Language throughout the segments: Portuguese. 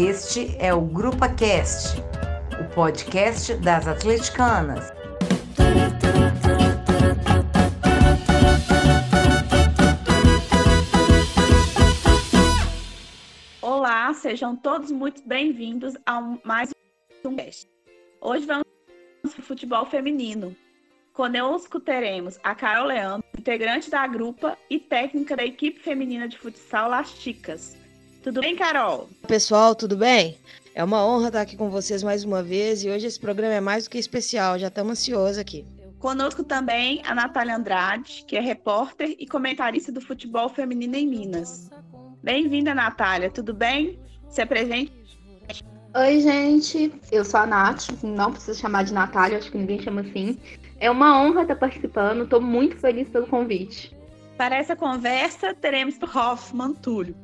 Este é o Grupa Cast, o podcast das atleticanas. Olá, sejam todos muito bem-vindos a mais um cast. Hoje vamos para o futebol feminino. Conosco teremos a Carol Leandro, integrante da grupa e técnica da equipe feminina de futsal Las Chicas. Tudo bem, Carol? Pessoal, tudo bem? É uma honra estar aqui com vocês mais uma vez e hoje esse programa é mais do que especial, já estamos ansiosos aqui. Conosco também a Natália Andrade, que é repórter e comentarista do futebol feminino em Minas. Bem-vinda, Natália, tudo bem? Se apresente. Oi, gente, eu sou a Nath, não precisa chamar de Natália, acho que ninguém chama assim. É uma honra estar participando, estou muito feliz pelo convite. Para essa conversa, teremos Hoffman Túlio,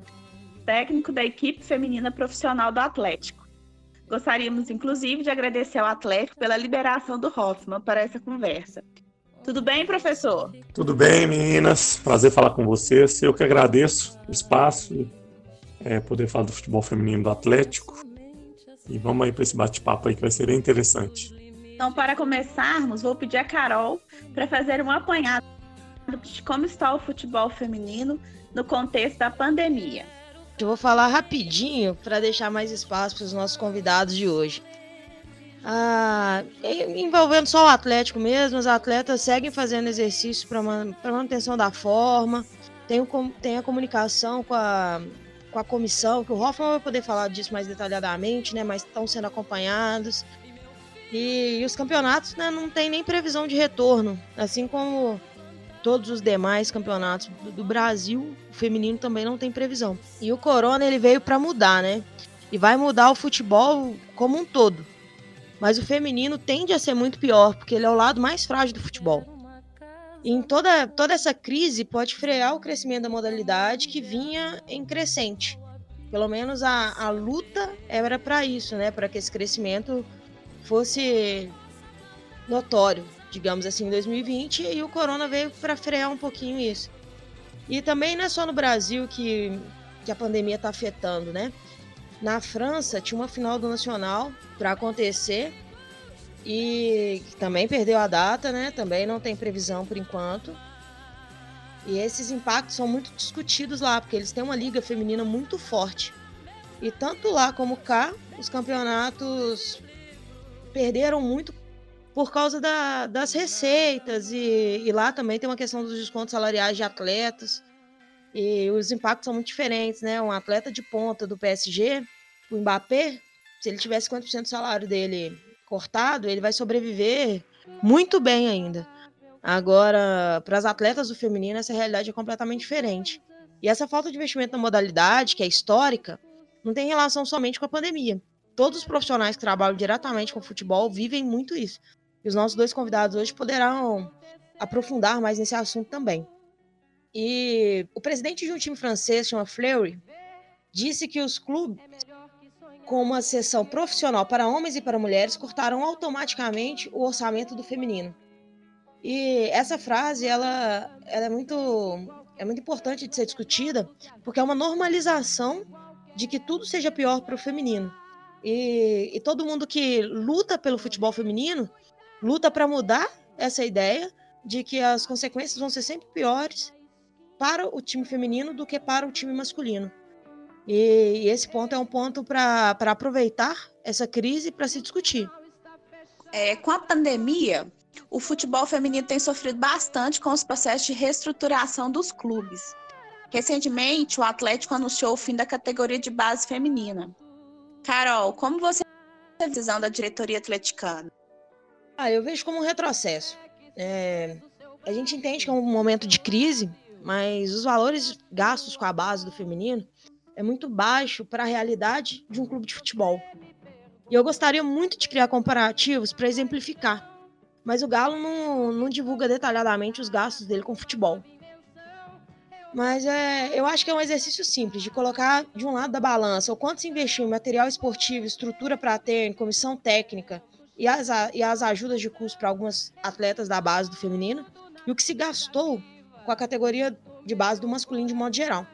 técnico da equipe feminina profissional do Atlético. Gostaríamos, inclusive, de agradecer ao Atlético pela liberação do Hoffman para essa conversa. Tudo bem, professor? Tudo bem, meninas. Prazer falar com vocês. Eu que agradeço o espaço e é, poder falar do futebol feminino do Atlético. E vamos aí para esse bate-papo aí que vai ser bem interessante. Então, para começarmos, vou pedir a Carol para fazer um apanhado de como está o futebol feminino no contexto da pandemia. Eu vou falar rapidinho para deixar mais espaço para os nossos convidados de hoje. Ah, envolvendo só o Atlético mesmo, os atletas seguem fazendo exercícios para manutenção da forma, tem, o, tem a comunicação com a, com a comissão, que o Hoffman vai poder falar disso mais detalhadamente, né? Mas estão sendo acompanhados. E, e os campeonatos né, não tem nem previsão de retorno, assim como todos os demais campeonatos do, Brasil, o feminino também não tem previsão. E o Corona ele veio para mudar, né? E vai mudar o futebol como um todo. Mas o feminino tende a ser muito pior, porque ele é o lado mais frágil do futebol. E em toda, toda essa crise pode frear o crescimento da modalidade que vinha em crescente. Pelo menos a, a luta era para isso, né? Para que esse crescimento fosse notório, digamos assim, em 2020, e o corona veio para frear um pouquinho isso. E também não é só no Brasil que, que a pandemia está afetando, né? Na França tinha uma final do Nacional para acontecer e também perdeu a data, né? Também não tem previsão por enquanto. E esses impactos são muito discutidos lá, porque eles têm uma liga feminina muito forte. E tanto lá como cá, os campeonatos perderam muito por causa da, das receitas e, e, lá também tem uma questão dos descontos salariais de atletas e os impactos são muito diferentes, né? Um atleta de ponta do PSG, o Mbappé, se ele tiver 50% do salário dele cortado, ele vai sobreviver muito bem ainda. Agora, para as atletas do feminino, essa realidade é completamente diferente. E essa falta de investimento na modalidade, que é histórica, não tem relação somente com a pandemia todos os profissionais que trabalham diretamente com futebol vivem muito isso. E os nossos dois convidados hoje poderão aprofundar mais nesse assunto também. E o presidente de um time francês, chama Fleury, disse que os clubes com uma sessão profissional para homens e para mulheres cortaram automaticamente o orçamento do feminino. E essa frase, ela, ela é muito é muito importante de ser discutida, porque é uma normalização de que tudo seja pior para o feminino. E, e todo mundo que luta pelo futebol feminino luta para mudar essa ideia de que as consequências vão ser sempre piores para o time feminino do que para o time masculino. E, esse ponto é um ponto para aproveitar essa crise para se discutir. É, com a pandemia, o futebol feminino tem sofrido bastante com os processos de reestruturação dos clubes. Recentemente, o Atlético anunciou o fim da categoria de base feminina. Carol, como você vê a visão da diretoria atleticana? Ah, eu vejo como um retrocesso. É, a gente entende que é um momento de crise, mas os valores gastos com a base do feminino é muito baixo para a realidade de um clube de futebol. E eu gostaria muito de criar comparativos para exemplificar, mas o Galo não, não divulga detalhadamente os gastos dele com futebol. Mas é, eu acho que é um exercício simples de colocar de um lado da balança o quanto se investiu em material esportivo, estrutura para ter, comissão técnica e as, e as ajudas de custo para algumas atletas da base do feminino, e o que se gastou com a categoria de base do masculino de modo geral.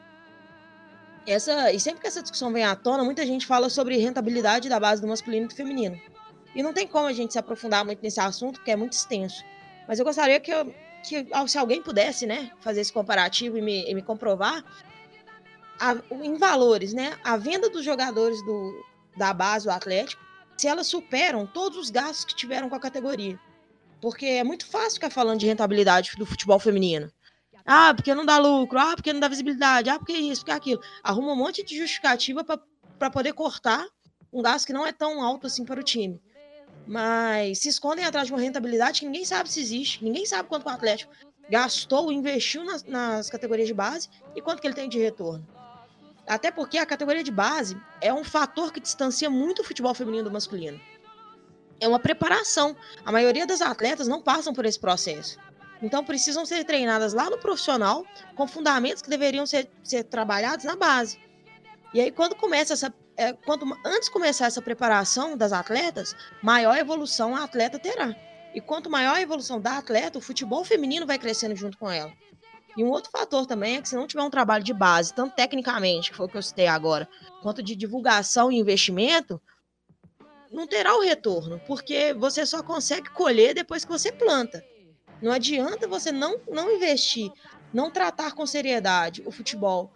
essa, e sempre que essa discussão vem à tona, muita gente fala sobre rentabilidade da base do masculino e do feminino. E não tem como a gente se aprofundar muito nesse assunto, porque é muito extenso. Mas eu gostaria que, eu, que se alguém pudesse né, fazer esse comparativo e me, e me comprovar, a, em valores, né, a venda dos jogadores do, da base do Atlético, se elas superam todos os gastos que tiveram com a categoria. Porque é muito fácil ficar falando de rentabilidade do futebol feminino. Ah, porque não dá lucro, ah, porque não dá visibilidade, ah, porque isso, porque aquilo. Arruma um monte de justificativa para poder cortar um gasto que não é tão alto assim para o time. Mas se escondem atrás de uma rentabilidade que ninguém sabe se existe, ninguém sabe quanto o Atlético gastou, investiu nas, nas categorias de base e quanto que ele tem de retorno. Até porque a categoria de base é um fator que distancia muito o futebol feminino do masculino. É uma preparação. A maioria das atletas não passam por esse processo. Então precisam ser treinadas lá no profissional, com fundamentos que deveriam ser, ser trabalhados na base. E aí, quando começa essa. É, quando, antes começar essa preparação das atletas, maior evolução a atleta terá. E quanto maior a evolução da atleta, o futebol feminino vai crescendo junto com ela. E um outro fator também é que se não tiver um trabalho de base, tanto tecnicamente, que foi o que eu citei agora, quanto de divulgação e investimento, não terá o retorno, porque você só consegue colher depois que você planta. Não adianta você não, não investir, não tratar com seriedade o futebol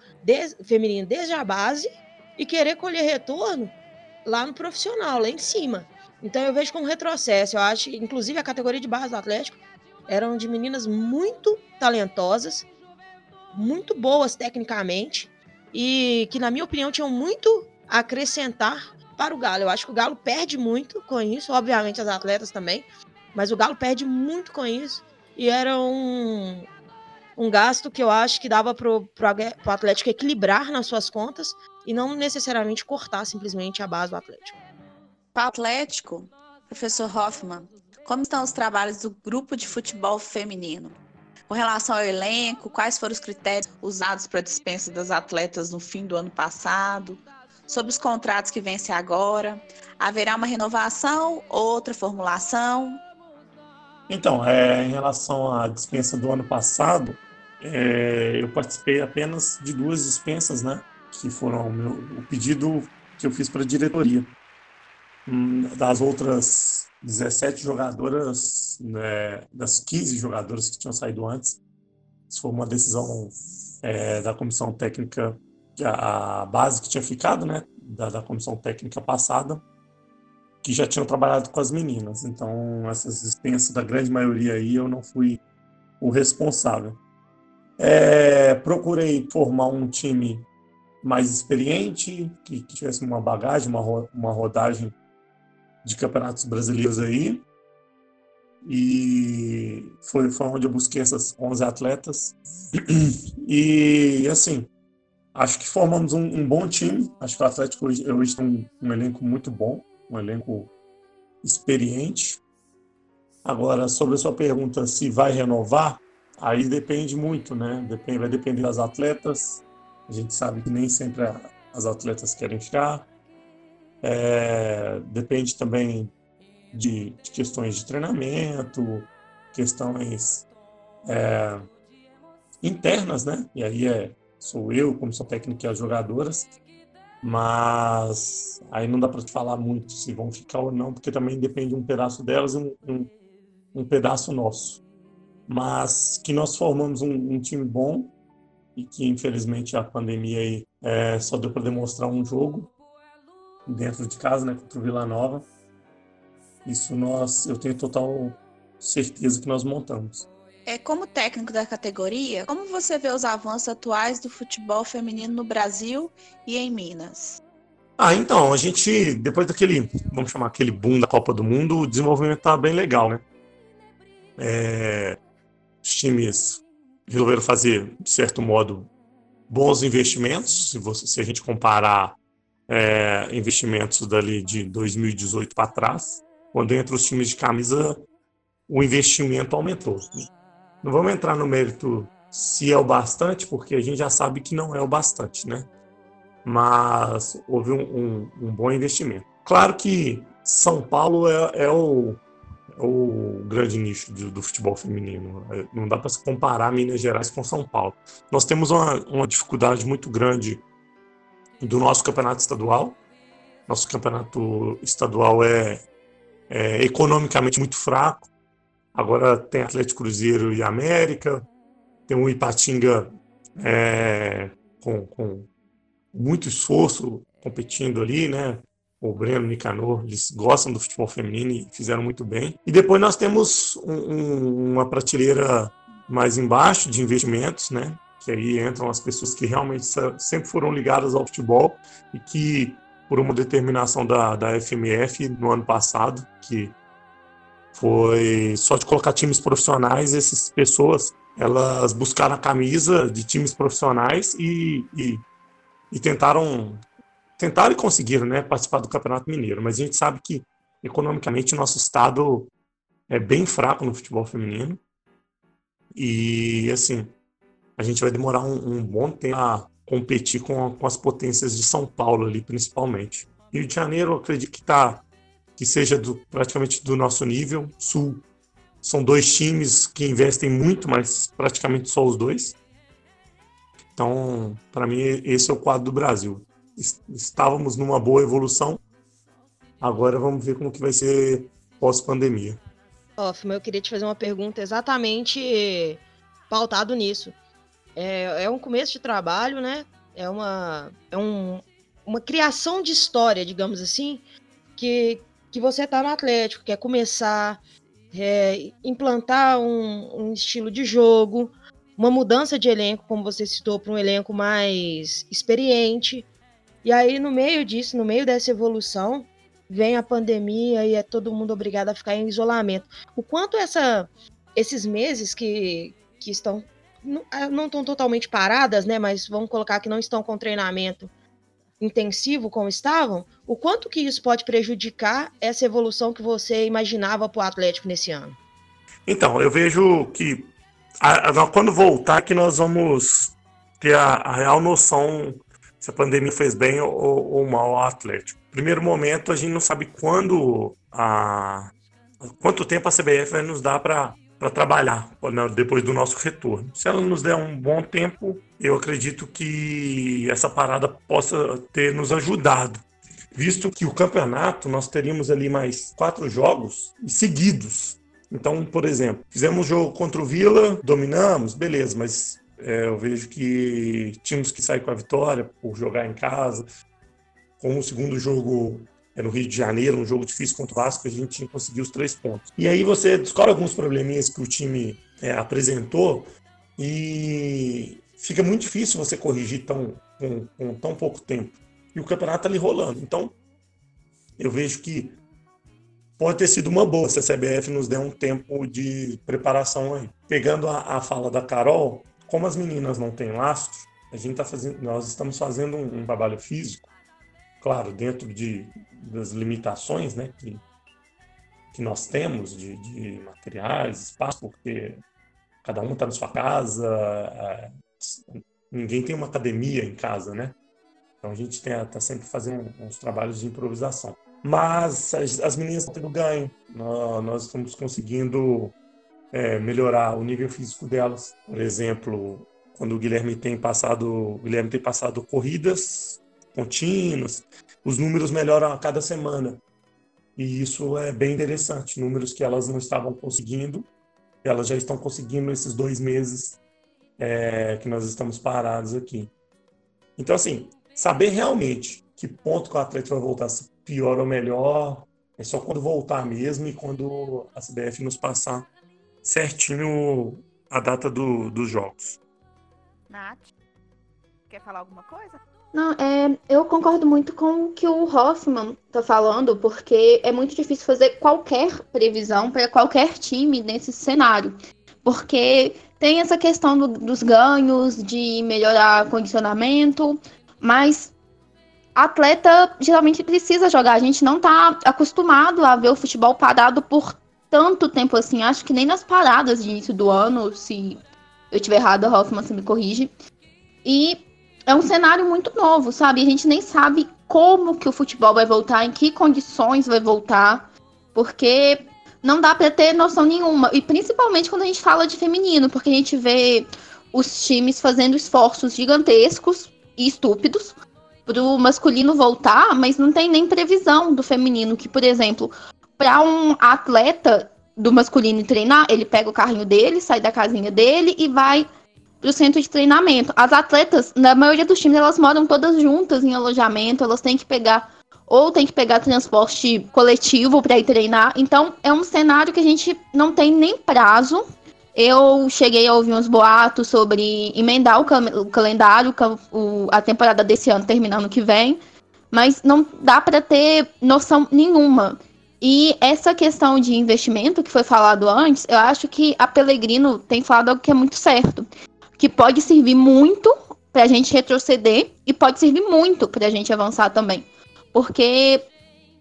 feminino desde a base e querer colher retorno lá no profissional, lá em cima. Então eu vejo como retrocesso. Eu acho, inclusive, a categoria de base do Atlético eram de meninas muito talentosas, muito boas tecnicamente e que, na minha opinião, tinham muito a acrescentar para o Galo. Eu acho que o Galo perde muito com isso, obviamente as atletas também, mas o Galo perde muito com isso e era um, um gasto que eu acho que dava para o Atlético equilibrar nas suas contas e não necessariamente cortar simplesmente a base do Atlético. Para Atlético, professor Hoffman, como estão os trabalhos do grupo de futebol feminino? Com relação ao elenco, quais foram os critérios usados para a dispensa das atletas no fim do ano passado? Sobre os contratos que vencem agora, haverá uma renovação, outra formulação? Então, é, em relação à dispensa do ano passado, é, eu participei apenas de duas dispensas, né? Que foram o, meu, o pedido que eu fiz para a diretoria. Hum, das outras 17 jogadoras, né, das 15 jogadoras que tinham saído antes, isso foi uma decisão é, da comissão técnica, a base que tinha ficado, né? Da, da comissão técnica passada, que já tinham trabalhado com as meninas. Então, essas dispensas da grande maioria aí, eu não fui o responsável. É, procurei formar um time mais experiente, que, que tivesse uma bagagem, uma, uma rodagem de campeonatos brasileiros aí. E foi, foi onde eu busquei essas 11 atletas. E, assim, acho que formamos um, um bom time. Acho que o Atlético hoje, hoje tem um, um elenco muito bom um elenco experiente. Agora, sobre a sua pergunta se vai renovar, aí depende muito, né? Depende, vai depender das atletas. A gente sabe que nem sempre as atletas querem ficar. É, depende também de, de, questões de treinamento, questões é, internas, né? E aí é, sou eu, como sou técnico e as jogadoras, mas aí não dá para te falar muito se vão ficar ou não, porque também depende um pedaço delas e um, um, um pedaço nosso. Mas que nós formamos um, um, time bom e que infelizmente a pandemia aí é, só deu para demonstrar um jogo dentro de casa, né, contra o Vila Nova. Isso nós, eu tenho total certeza que nós montamos. É, como técnico da categoria, como você vê os avanços atuais do futebol feminino no Brasil e em Minas? Ah, então, a gente, depois daquele, vamos chamar aquele boom da Copa do Mundo, o desenvolvimento tá bem legal, né? É, os times resolveram fazer, de certo modo, bons investimentos, se, você, se a gente comparar é, investimentos dali de 2018 para trás, quando entre os times de camisa o investimento aumentou. Não vamos entrar no mérito se é o bastante, porque a gente já sabe que não é o bastante, né? Mas houve um, um, um bom investimento. Claro que São Paulo é, é o, é o grande nicho do, do, futebol feminino. É, não dá para se comparar Minas Gerais com São Paulo. Nós temos uma, uma dificuldade muito grande do nosso campeonato estadual. Nosso campeonato estadual é, é economicamente muito fraco. Agora tem Atlético Cruzeiro e América, tem o Ipatinga é, com, com muito esforço competindo ali, né? O Breno Nicanor, eles gostam do futebol feminino e fizeram muito bem. E depois nós temos um, um, uma prateleira mais embaixo de investimentos, né? Que aí entram as pessoas que realmente sempre foram ligadas ao futebol e que, por uma determinação da, da FMF no ano passado, que foi só de colocar times profissionais, essas pessoas elas buscaram a camisa de times profissionais e, e, e tentaram tentaram e conseguiram né, participar do Campeonato Mineiro. Mas a gente sabe que economicamente nosso estado é bem fraco no futebol feminino e assim a gente vai demorar um, um bom tempo a competir com, com, as potências de São Paulo ali principalmente. Rio de Janeiro eu acredito que tá que seja do, praticamente do nosso nível. Sul são dois times que investem muito, mas praticamente só os dois. Então, para mim, esse é o quadro do Brasil. Estávamos numa boa evolução, agora vamos ver como que vai ser pós-pandemia. Hoffman, eu queria te fazer uma pergunta exatamente pautado nisso. É, é um começo de trabalho, né? É uma, é um, uma criação de história, digamos assim, que, que você está no Atlético, quer começar, é, implantar um, um, estilo de jogo, uma mudança de elenco, como você citou, para um elenco mais experiente. E aí, no meio disso, no meio dessa evolução, vem a pandemia e é todo mundo obrigado a ficar em isolamento. O quanto essa, esses meses que, que estão não estão totalmente paradas, né? Mas vamos colocar que não estão com treinamento intensivo como estavam, o quanto que isso pode prejudicar essa evolução que você imaginava para o Atlético nesse ano? Então, eu vejo que a, a, quando voltar que nós vamos ter a, a, real noção se a pandemia fez bem ou, ou mal ao Atlético. Primeiro momento, a gente não sabe quando a quanto tempo a CBF vai nos dar para para trabalhar né, depois do nosso retorno. Se ela nos der um bom tempo, eu acredito que essa parada possa ter nos ajudado. Visto que o campeonato nós teríamos ali mais quatro jogos seguidos. Então, por exemplo, fizemos jogo contra o Vila, dominamos, beleza, mas é, eu vejo que tínhamos que sair com a vitória por jogar em casa. Com o segundo jogo é no Rio de Janeiro, um jogo difícil contra o Vasco, a gente conseguiu os três pontos. E aí você descobre alguns probleminhas que o time é, apresentou e fica muito difícil você corrigir tão, com, com tão pouco tempo. E o campeonato tá ali rolando. Então, eu vejo que pode ter sido uma boa se a CBF nos der um tempo de preparação aí. Pegando a, a fala da Carol, como as meninas não têm lastro, a gente tá fazendo, nós estamos fazendo um, um trabalho físico claro, dentro de, das limitações né, que, que nós temos de, de materiais, espaço, porque cada um está na sua casa, ninguém tem uma academia em casa, né? Então a gente está sempre fazendo uns trabalhos de improvisação. Mas as, as meninas estão tendo ganho, nós, nós estamos conseguindo é, melhorar o nível físico delas. Por exemplo, quando o Guilherme tem passado, Guilherme tem passado corridas contínuos, os números melhoram a cada semana. E isso é bem interessante. Números que elas não estavam conseguindo, elas já estão conseguindo esses dois meses é, que nós estamos parados aqui. Então, assim, saber realmente que ponto que o atleta vai voltar, se pior ou melhor, é só quando voltar mesmo e quando a CBF nos passar certinho a data do, dos jogos. Nath, quer falar alguma coisa? Não, é, eu concordo muito com o que o Hoffman está falando, porque é muito difícil fazer qualquer previsão para qualquer time nesse cenário. Porque tem essa questão do, dos ganhos, de melhorar condicionamento, mas atleta geralmente precisa jogar. A gente não está acostumado a ver o futebol parado por tanto tempo assim. Acho que nem nas paradas de início do ano, se eu estiver errado, Hoffman, você me corrige. E é um cenário muito novo, sabe? A gente nem sabe como que o futebol vai voltar, em que condições vai voltar, porque não dá para ter noção nenhuma. E principalmente quando a gente fala de feminino, porque a gente vê os times fazendo esforços gigantescos e estúpidos pro masculino voltar, mas não tem nem previsão do feminino, que, por exemplo, para um atleta do masculino treinar, ele pega o carrinho dele, sai da casinha dele e vai pro centro de treinamento. As atletas, na maioria dos times, elas moram todas juntas em alojamento, elas têm que pegar ou tem que pegar transporte coletivo para ir treinar. Então, é um cenário que a gente não tem nem prazo. Eu cheguei a ouvir uns boatos sobre emendar o, o calendário, o, a temporada desse ano terminando que vem, mas não dá para ter noção nenhuma. E essa questão de investimento que foi falado antes, eu acho que a Pellegrino tem falado algo que é muito certo, que pode servir muito para a gente retroceder e pode servir muito para a gente avançar também. Porque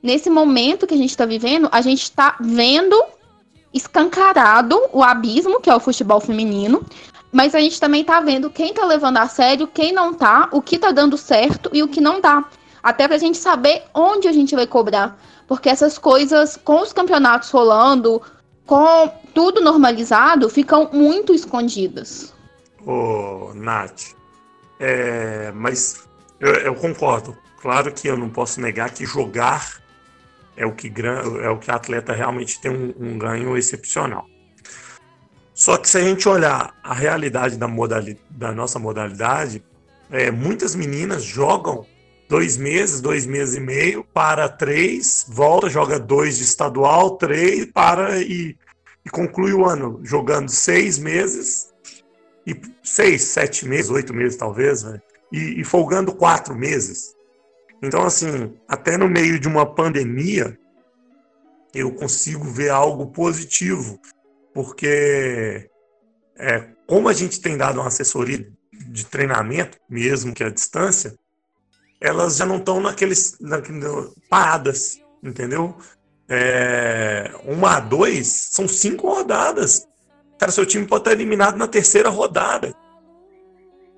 nesse momento que a gente está vivendo, a gente está vendo escancarado o abismo que é o futebol feminino, mas a gente também está vendo quem está levando a sério, quem não está, o que está dando certo e o que não dá. Até para a gente saber onde a gente vai cobrar. Porque essas coisas, com os campeonatos rolando, com tudo normalizado, ficam muito escondidas. Ô, Nath, é, mas eu, eu concordo. Claro que eu não posso negar que jogar é o que, é o que atleta realmente tem um, um ganho excepcional. Só que se a gente olhar a realidade da, modalidade, da nossa modalidade, é, muitas meninas jogam dois meses, dois meses e meio, para três, volta, joga dois de estadual, três, para e, e conclui o ano jogando seis meses, e seis, sete meses, oito meses talvez, né? e, e folgando quatro meses. Então, assim, até no meio de uma pandemia, eu consigo ver algo positivo, porque é, como a gente tem dado uma assessoria de treinamento, mesmo que à distância, elas já não estão naqueles, naqueles paradas, entendeu? É, uma a dois são cinco rodadas. Cara, seu time pode estar eliminado na terceira rodada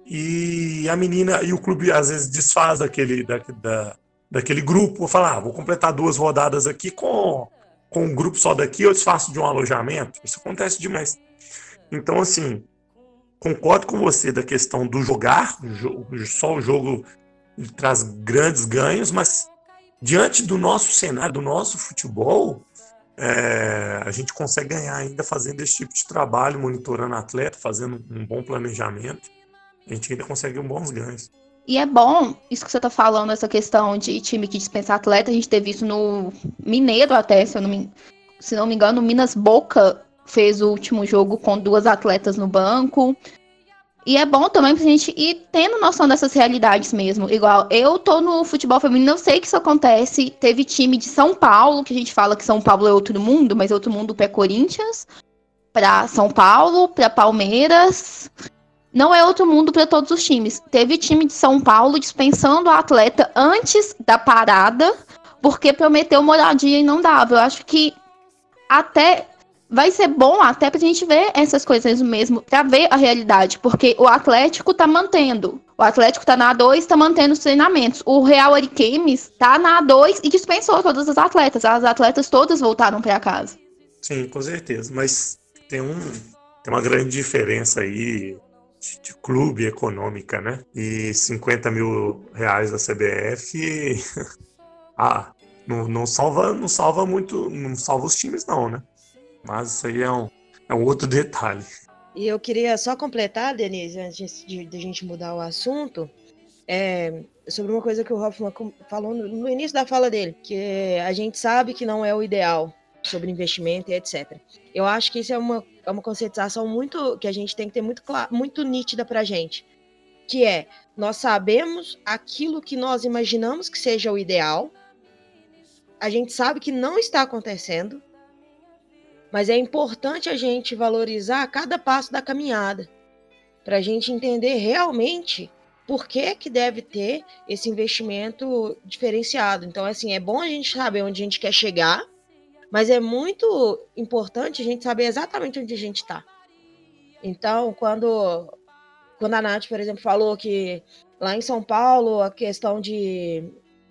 e a menina e o clube às vezes desfaz daquele, da, da, daquele grupo, vou falar, ah, vou completar duas rodadas aqui com, com um grupo só daqui, eu desfaço de um alojamento. Isso acontece demais. Então, assim, concordo com você da questão do jogar, só o jogo traz grandes ganhos, mas diante do nosso cenário, do nosso futebol, é, a gente consegue ganhar ainda fazendo esse tipo de trabalho, monitorando atleta, fazendo um bom planejamento a gente ainda consegue bons ganhos. E é bom isso que você está falando, essa questão de time que dispensa atleta. A gente teve isso no Mineiro até, se, eu não me, se não me engano, Minas Boca fez o último jogo com duas atletas no banco. E é bom também pra gente ir tendo noção dessas realidades mesmo. Igual, eu tô no futebol feminino, eu sei que isso acontece. Teve time de São Paulo, que a gente fala que São Paulo é outro mundo, mas é outro mundo para Corinthians, para São Paulo, para Palmeiras não é outro mundo para todos os times. Teve time de São Paulo dispensando a atleta antes da parada, porque prometeu moradia e não dava. Eu acho que até vai ser bom até pra gente ver essas coisas mesmo, pra ver a realidade, porque o Atlético tá mantendo. O Atlético tá na A2, tá mantendo os treinamentos. O Real Ariquemes tá na A2 e dispensou todas as atletas. As atletas todas voltaram para casa. Sim, com certeza. Mas tem um tem uma grande diferença aí de clube econômica, né? E 50 mil reais da CBF, ah, não, não, salva, não salva muito, não salva os times não, né? Mas isso aí é um, é um outro detalhe. E eu queria só completar, Denise, antes de, de a gente mudar o assunto, é, sobre uma coisa que o Hoffman falou no, no início da fala dele, que a gente sabe que não é o ideal sobre investimento e etc. Eu acho que isso é uma é uma conscientização muito que a gente tem que ter muito muito nítida para a gente, que é nós sabemos aquilo que nós imaginamos que seja o ideal, a gente sabe que não está acontecendo, mas é importante a gente valorizar cada passo da caminhada para a gente entender realmente por que, que deve ter esse investimento diferenciado. Então, assim, é bom a gente saber onde a gente quer chegar mas é muito importante a gente saber exatamente onde a gente está. Então, quando, quando a Nath, por exemplo, falou que lá em São Paulo a questão de,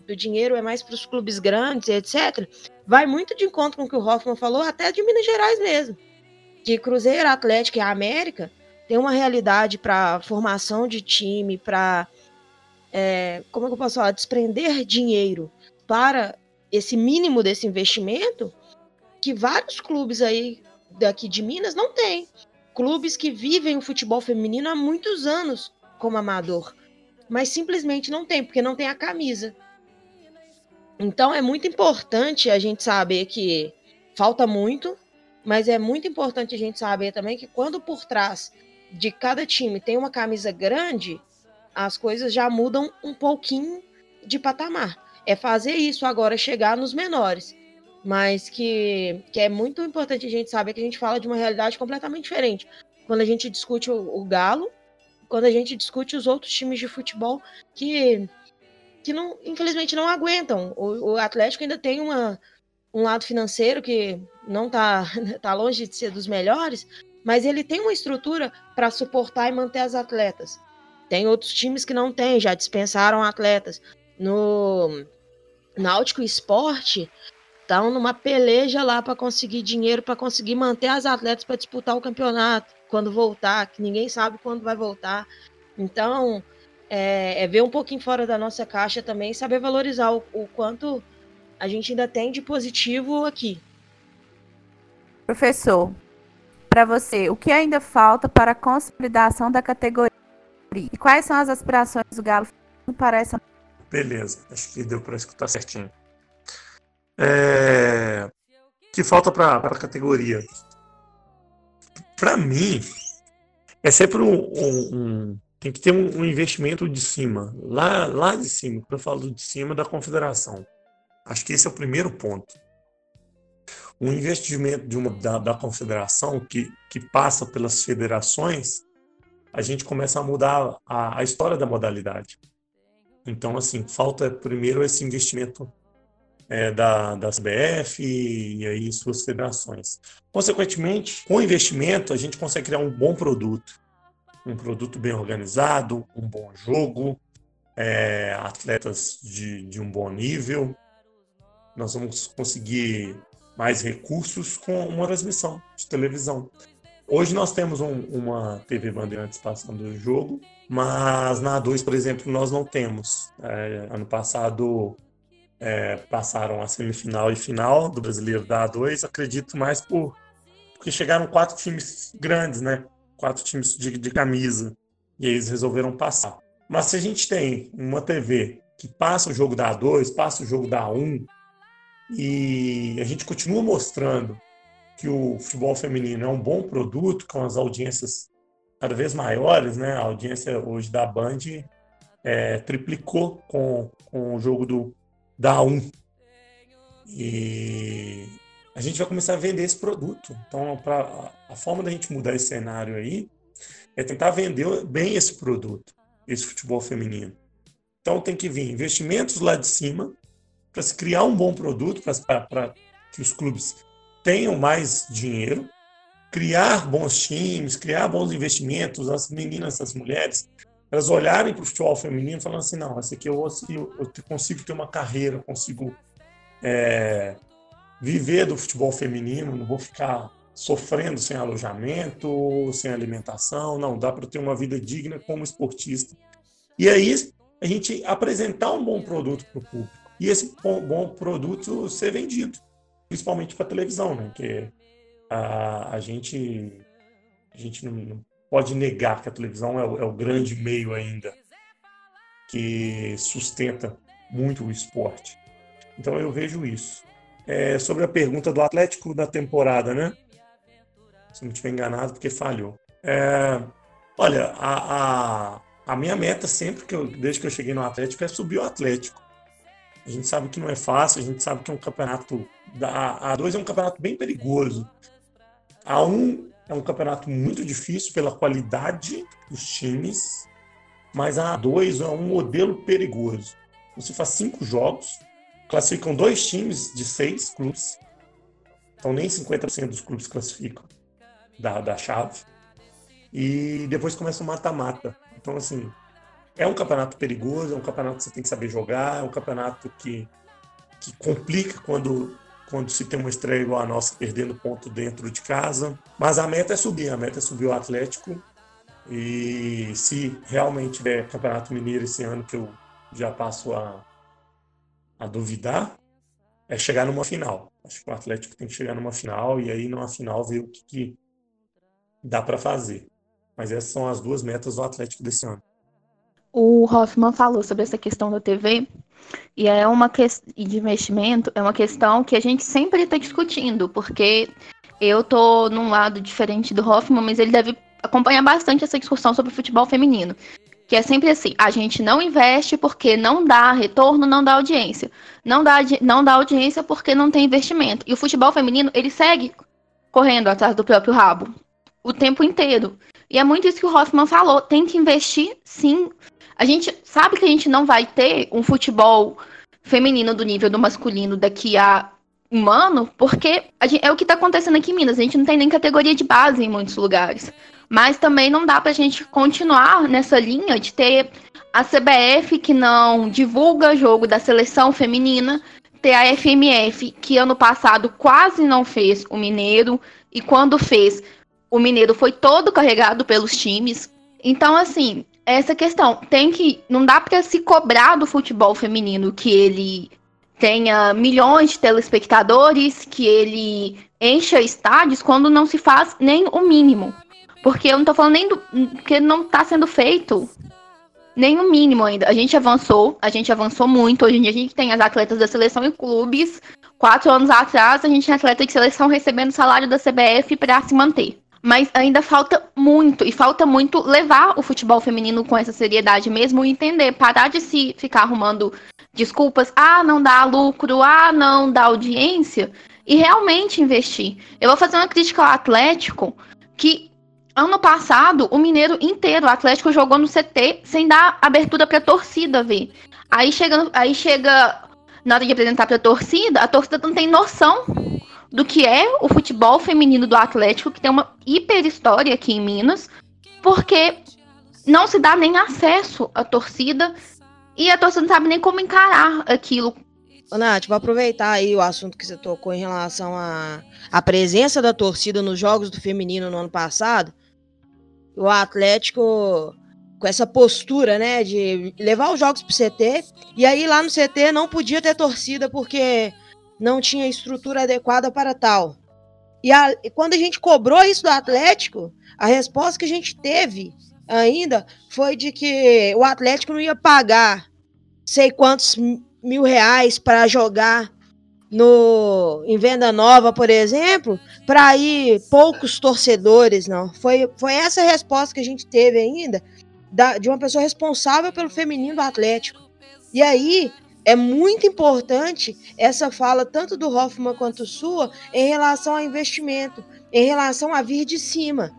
do dinheiro é mais para os clubes grandes, etc., vai muito de encontro com o que o Hoffman falou, até de Minas Gerais mesmo. Que Cruzeiro, Atlético e América tem uma realidade para formação de time, para é, como é que eu posso falar, desprender dinheiro para esse mínimo desse investimento que vários clubes aí daqui de Minas não têm. Clubes que vivem o futebol feminino há muitos anos como amador, mas simplesmente não tem, porque não tem a camisa. Então é muito importante a gente saber que falta muito, mas é muito importante a gente saber também que quando por trás de cada time tem uma camisa grande, as coisas já mudam um pouquinho de patamar. É fazer isso agora chegar nos menores. Mas que, que é muito importante a gente saber que a gente fala de uma realidade completamente diferente. Quando a gente discute o, o Galo, quando a gente discute os outros times de futebol que, que não, infelizmente não aguentam. O, o Atlético ainda tem uma, um lado financeiro que não está tá longe de ser dos melhores, mas ele tem uma estrutura para suportar e manter as atletas. Tem outros times que não têm, já dispensaram atletas. No Náutico Esporte, estão numa peleja lá para conseguir dinheiro, para conseguir manter as atletas para disputar o campeonato quando voltar, que ninguém sabe quando vai voltar. Então, é, é ver um pouquinho fora da nossa caixa também, saber valorizar o, o quanto a gente ainda tem de positivo aqui. Professor, para você, o que ainda falta para a consolidação da categoria? E quais são as aspirações do Galo para essa? Beleza, acho que deu para escutar certinho. É... que falta para a categoria? Para mim, é sempre um, um, tem que ter um, um, investimento de cima, lá, lá de cima, para eu falo de cima da confederação. Acho que esse é o primeiro ponto. Um investimento de uma, da, da confederação que, que passa pelas federações a gente começa a mudar a, a história da modalidade. Então, assim, falta primeiro esse investimento é, da, da CBF e, aí suas federações. Consequentemente, com o investimento, a gente consegue criar um bom produto. Um produto bem organizado, um bom jogo, é, atletas de, de um bom nível. Nós vamos conseguir mais recursos com uma transmissão de televisão. Hoje nós temos um, uma TV Bandeirantes passando o jogo, mas na A2, por exemplo, nós não temos. É, ano passado é, passaram a semifinal e final do Brasileiro da A2, acredito mais por porque chegaram quatro times grandes, né? Quatro times de, de camisa. E eles resolveram passar. Mas se a gente tem uma TV que passa o jogo da A2, passa o jogo da A1, e a gente continua mostrando que o futebol feminino é um bom produto, com as audiências cada vez maiores, né? A audiência hoje da Band é, triplicou com, com o jogo do, da 1. E a gente vai começar a vender esse produto. Então, pra, a forma da gente mudar esse cenário aí é tentar vender bem esse produto, esse futebol feminino. Então, tem que vir investimentos lá de cima para se criar um bom produto, para que os clubes tenham mais dinheiro, criar bons times, criar bons investimentos, as meninas, as mulheres, elas olharem para o futebol feminino falando assim, não, esse aqui eu, eu, eu consigo ter uma carreira, consigo é, viver do futebol feminino, não vou ficar sofrendo sem alojamento, sem alimentação, não, dá para ter uma vida digna como esportista. E aí a gente apresentar um bom produto para o público e esse bom, produto ser vendido principalmente para televisão, né? Que a, a gente a gente não, não, pode negar que a televisão é o, é o grande meio ainda que sustenta muito o esporte. Então eu vejo isso. É, sobre a pergunta do Atlético da temporada, né? Se não estiver enganado, porque falhou. É, olha, a, a, a, minha meta sempre, que eu, desde que eu cheguei no Atlético, é subir o Atlético. A gente sabe que não é fácil, a gente sabe que é um campeonato. A A2 é um campeonato bem perigoso. A 1 é um campeonato muito difícil pela qualidade dos times, mas a A2 é um modelo perigoso. Você faz cinco jogos, classificam dois times de seis clubes, então nem 50% dos clubes classificam da, da chave, e depois começa o mata-mata. Então, assim, é um campeonato perigoso, é um campeonato que você tem que saber jogar, é um campeonato que, que complica quando, quando se tem uma estreia igual a nossa, perdendo ponto dentro de casa. Mas a meta é subir, a meta é subir o Atlético. E se realmente tiver Campeonato Mineiro esse ano, que eu já passo a, a duvidar é chegar numa final. Acho que o Atlético tem que chegar numa final e aí numa final ver o que, que dá para fazer. Mas essas são as duas metas do Atlético desse ano. O Hoffman falou sobre essa questão da TV e é uma de investimento, é uma questão que a gente sempre está discutindo, porque eu tô num lado diferente do Hoffman, mas ele deve acompanhar bastante essa discussão sobre o futebol feminino. Que é sempre assim, a gente não investe porque não dá retorno, não dá audiência. Não dá, não dá audiência porque não tem investimento. E o futebol feminino, ele segue correndo atrás do próprio rabo o tempo inteiro. E é muito isso que o Hoffman falou, tem que investir sim. A gente sabe que a gente não vai ter um futebol feminino do nível do masculino daqui a um ano, porque gente, é o que está acontecendo aqui em Minas. A gente não tem nem categoria de base em muitos lugares. Mas também não dá para a gente continuar nessa linha de ter a CBF que não divulga jogo da seleção feminina, ter a FMF que ano passado quase não fez o Mineiro e quando fez, o Mineiro foi todo carregado pelos times. Então, assim, essa questão tem que não dá para se cobrar do futebol feminino que ele tenha milhões de telespectadores, que ele encha estádios quando não se faz nem o mínimo. Porque eu não tô falando nem do. Porque não tá sendo feito nem o mínimo ainda. A gente avançou, a gente avançou muito. Hoje em dia a gente tem as atletas da seleção em clubes. Quatro anos atrás, a gente tinha atleta de seleção recebendo salário da CBF para se manter. Mas ainda falta muito, e falta muito levar o futebol feminino com essa seriedade mesmo e entender, parar de se ficar arrumando desculpas, ah, não dá lucro, ah, não dá audiência, e realmente investir. Eu vou fazer uma crítica ao Atlético, que Ano passado, o Mineiro inteiro, o Atlético jogou no CT sem dar abertura pra torcida ver. Aí chega, aí chega na hora de apresentar pra torcida, a torcida não tem noção do que é o futebol feminino do Atlético, que tem uma hiper história aqui em Minas, porque não se dá nem acesso à torcida e a torcida não sabe nem como encarar aquilo. Nath, vou aproveitar aí o assunto que você tocou em relação à, à presença da torcida nos jogos do feminino no ano passado o Atlético com essa postura, né, de levar os jogos pro CT, e aí lá no CT não podia ter torcida porque não tinha estrutura adequada para tal. E, a, quando a gente cobrou isso do Atlético, a resposta que a gente teve ainda foi de que o Atlético não ia pagar sei quantos mil reais para jogar no em venda nova, por exemplo, para ir poucos torcedores, não. Foi, foi essa resposta que a gente teve ainda da, de uma pessoa responsável pelo feminino do Atlético. E aí é muito importante essa fala tanto do Hoffman quanto sua em relação ao investimento, em relação a vir de cima.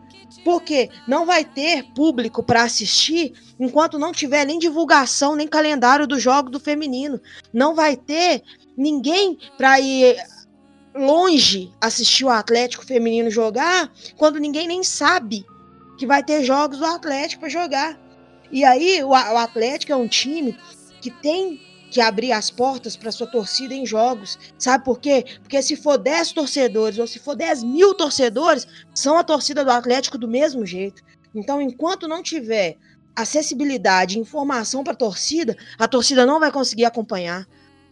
Porque não vai ter público para assistir enquanto não tiver nem divulgação, nem calendário do jogo do feminino. Não vai ter ninguém para ir longe assistir o Atlético feminino jogar, quando ninguém nem sabe que vai ter jogos do Atlético para jogar. E aí o, Atlético é um time que tem que abrir as portas para sua torcida em jogos. Sabe por quê? Porque se for 10 torcedores ou se for 10 mil torcedores, são a torcida do Atlético do mesmo jeito. Então, enquanto não tiver acessibilidade, informação para a torcida, a torcida não vai conseguir acompanhar.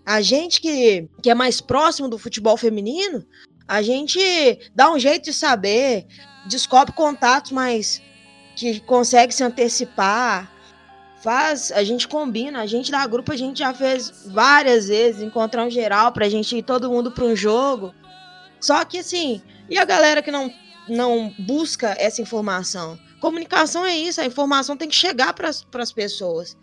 A gente que, que é mais próximo do futebol feminino, a gente dá um jeito de saber, descobre contatos mais que consegue se antecipar, faz, a gente combina, a gente da grupo a gente já fez várias vezes encontrar um geral pra gente ir todo mundo para um jogo. Só que assim, e a galera que não não busca essa informação? Comunicação é isso, a informação tem que chegar para as pessoas.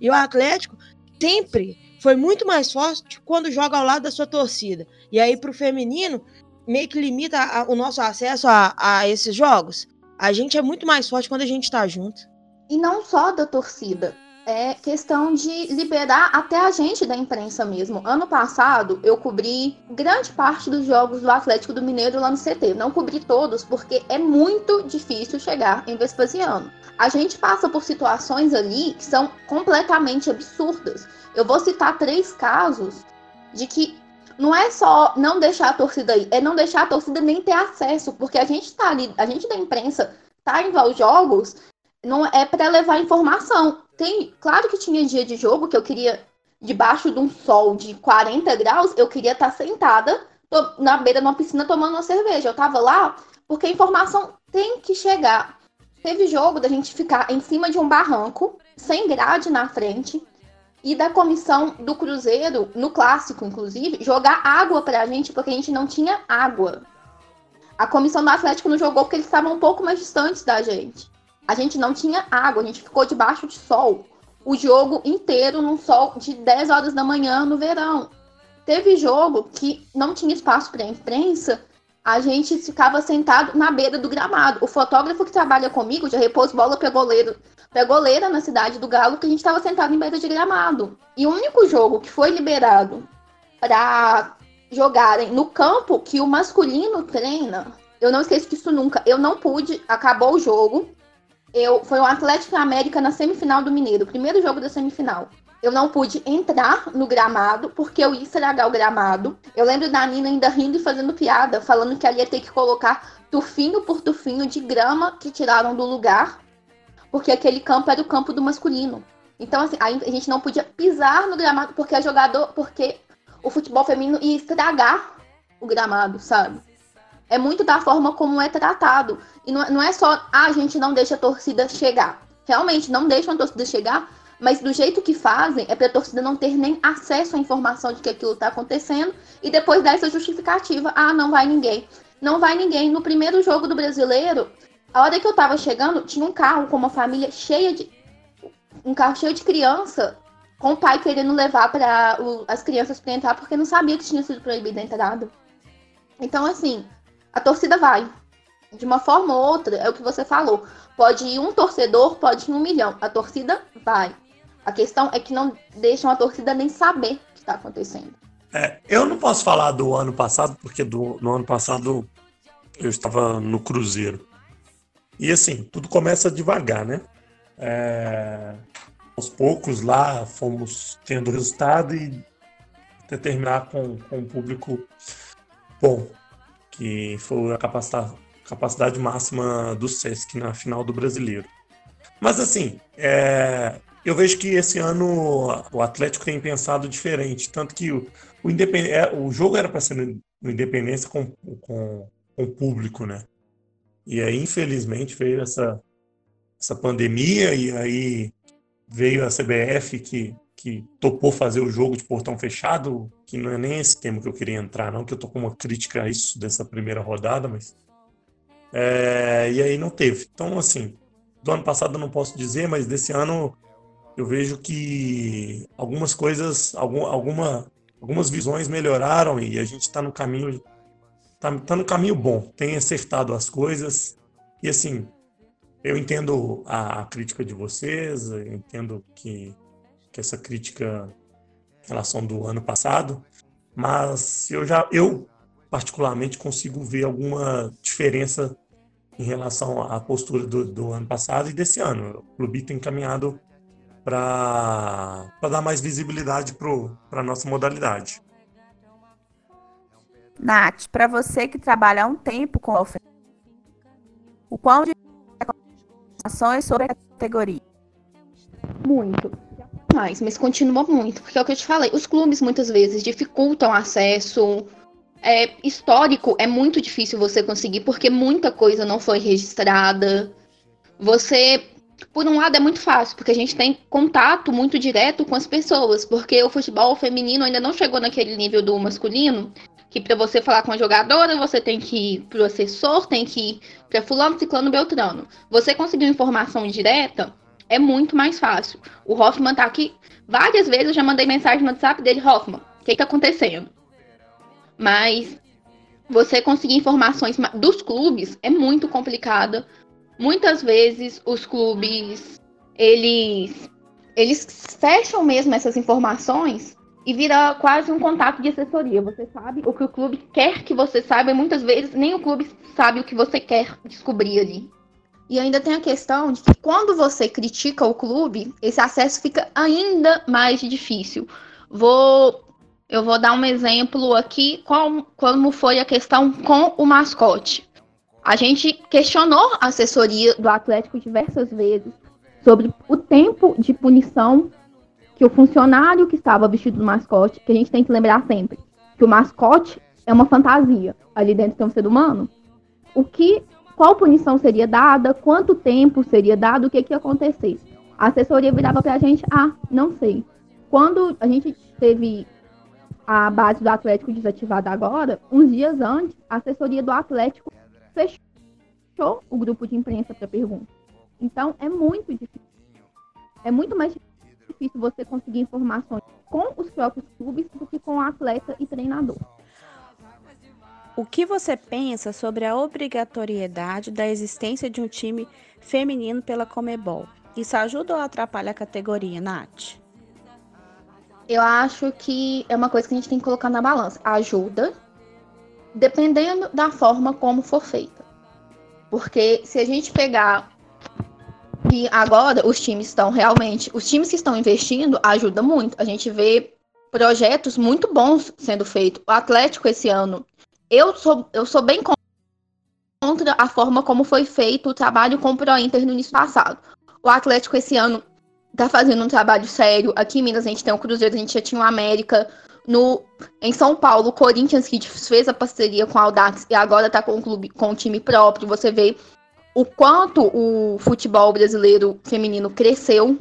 E o Atlético sempre foi muito mais forte quando joga ao lado da sua torcida. E aí, para o feminino, meio que limita a, o nosso acesso a, a esses jogos. A gente é muito mais forte quando a gente está junto. E não só da torcida. É questão de liberar até a gente da imprensa mesmo. Ano passado, eu cobri grande parte dos jogos do Atlético do Mineiro lá no CT. Não cobri todos, porque é muito difícil chegar em Vespasiano. A gente passa por situações ali que são completamente absurdas. Eu vou citar três casos de que não é só não deixar a torcida aí, é não deixar a torcida nem ter acesso, porque a gente tá ali, a gente da imprensa tá indo aos jogos, não é para levar informação. tem, claro que tinha dia de jogo que eu queria debaixo de um sol de 40 graus, eu queria estar sentada na beira de uma piscina tomando uma cerveja. Eu tava lá porque a informação tem que chegar. Teve jogo da gente ficar em cima de um barranco, sem grade na frente, e da comissão do Cruzeiro, no clássico, inclusive, jogar água pra gente, porque a gente não tinha água. A comissão do Atlético não jogou porque eles estavam um pouco mais distantes da gente. A gente não tinha água, a gente ficou debaixo de sol. O jogo inteiro num sol de 10 horas da manhã no verão. Teve jogo que não tinha espaço para imprensa a gente ficava sentado na beira do gramado. O fotógrafo que trabalha comigo já repôs bola para goleiro, para goleira na cidade do Galo, que a gente estava sentado em beira de gramado. E o único jogo que foi liberado para jogarem no campo que o masculino treina, eu não esqueço disso nunca. Eu não pude, acabou o jogo. Eu foi o Atlético América na semifinal do Mineiro, primeiro jogo da semifinal eu não pude entrar no gramado porque eu ia estragar o gramado. Eu lembro da Nina ainda rindo e fazendo piada, falando que ela ia ter que colocar tufinho por tufinho de grama que tiraram do lugar, porque aquele campo era o campo do masculino. Então, assim, a gente não podia pisar no gramado porque a jogador, porque o futebol feminino ia estragar o gramado, sabe? É muito da forma como é tratado. E não, é só, ah, a gente não deixa a torcida chegar. Realmente, não deixam a torcida chegar, mas do jeito que fazem, é para a torcida não ter nem acesso à informação de que aquilo está acontecendo e depois dessa justificativa, ah, não vai ninguém. Não vai ninguém. No primeiro jogo do brasileiro, a hora que eu estava chegando, tinha um carro com uma família cheia de. Um carro cheio de criança, com o pai querendo levar para as crianças para entrar, porque não sabia que tinha sido proibida a entrada. Então, assim, a torcida vai. De uma forma ou outra, é o que você falou. Pode ir um torcedor, pode ir um milhão. A torcida vai. A questão é que não deixam a torcida nem saber o que está acontecendo. É, eu não posso falar do ano passado, porque do, no ano passado eu estava no Cruzeiro. E assim, tudo começa devagar, né? É, aos poucos lá fomos tendo resultado e até terminar com, com um público bom, que foi a capacidade, capacidade máxima do Sesc na final do brasileiro. Mas assim, é, eu vejo que esse ano o Atlético tem pensado diferente, tanto que o, o, independ... É, o jogo era para ser no Independência com, com, com o público, né? E aí, infelizmente, veio essa, essa pandemia e aí veio a CBF que, que topou fazer o jogo de portão fechado, que não é nem esse tema que eu queria entrar, não, que eu tô com uma crítica a isso dessa primeira rodada, mas. É, e aí não teve. Então, assim, do ano passado eu não posso dizer, mas desse ano eu vejo que algumas coisas, algum, alguma, algumas visões melhoraram e a gente está no caminho tá, tá no caminho bom, tem acertado as coisas e assim eu entendo a, a crítica de vocês, entendo que, que essa crítica em relação do ano passado, mas eu já eu particularmente consigo ver alguma diferença em relação à postura do, do ano passado e desse ano. O clube tem caminhado para dar mais visibilidade para a nossa modalidade. Nath, para você que trabalha há um tempo com a o quão de informações sobre a categoria? Muito. Mais, mas continua muito, porque é o que eu te falei, os clubes muitas vezes dificultam acesso. É, histórico é muito difícil você conseguir, porque muita coisa não foi registrada. Você por um lado é muito fácil, porque a gente tem contato muito direto com as pessoas, porque o futebol feminino ainda não chegou naquele nível do masculino, que para você falar com a jogadora, você tem que ir pro assessor, tem que ir para fulano, ciclano, beltrano. Você conseguir informação direta é muito mais fácil. O Hoffman tá aqui várias vezes, eu já mandei mensagem no WhatsApp dele, Hoffman, o que tá acontecendo? Mas você conseguir informações dos clubes é muito complicado muitas vezes os clubes eles eles fecham mesmo essas informações e vira quase um contato de assessoria. Você sabe o que o clube quer que você saiba e muitas vezes nem o clube sabe o que você quer descobrir ali. E ainda tem a questão de que quando você critica o clube, esse acesso fica ainda mais difícil. Vou eu vou dar um exemplo aqui como, como foi a questão com o mascote. A gente questionou a assessoria do Atlético diversas vezes, sobre o tempo de punição que o funcionário que estava vestido do mascote, que a gente tem que lembrar sempre, que o mascote é uma fantasia, ali dentro tem um ser humano. O que, qual punição seria dada, quanto tempo seria dado, o que que ia acontecer? A assessoria virava para a gente, ah, não sei. Quando a gente teve a base do Atlético desativada agora, uns dias antes, a assessoria do Atlético fechou o grupo de imprensa para pergunta. Então, é muito difícil. É muito mais difícil você conseguir informações com os próprios clubes do que com o atleta e treinador. O que você pensa sobre a obrigatoriedade da existência de um time feminino pela Comebol? Isso ajuda ou atrapalha a categoria, Nath? Eu acho que é uma coisa que a gente tem que colocar na balança. Ajuda, dependendo da forma como for feita. Porque se a gente pegar que agora os times estão realmente, os times que estão investindo ajuda muito. A gente vê projetos muito bons sendo feitos. O Atlético esse ano, eu sou, eu sou bem contra a forma como foi feito o trabalho com o Pro Inter no início passado. O Atlético esse ano tá fazendo um trabalho sério. Aqui em Minas a gente tem o Cruzeiro, a gente já tinha o América. No, em São Paulo, o Corinthians que fez a parceria com o Audax e agora tá com o clube, com o time próprio. Você vê o quanto o futebol brasileiro feminino cresceu.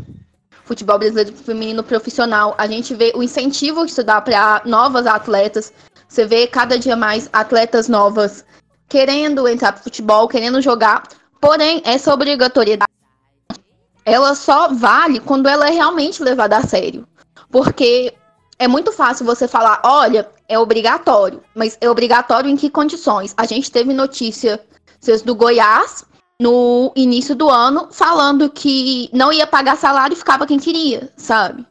Futebol brasileiro feminino profissional. A gente vê o incentivo que isso dá para novas atletas. Você vê cada dia mais atletas novas querendo entrar pro futebol, querendo jogar. Porém, essa obrigatoriedade ela só vale quando ela é realmente levada a sério. Porque é muito fácil você falar, olha, é obrigatório, mas é obrigatório em que condições? A gente teve notícias do Goiás no início do ano falando que não ia pagar salário e ficava quem queria, sabe?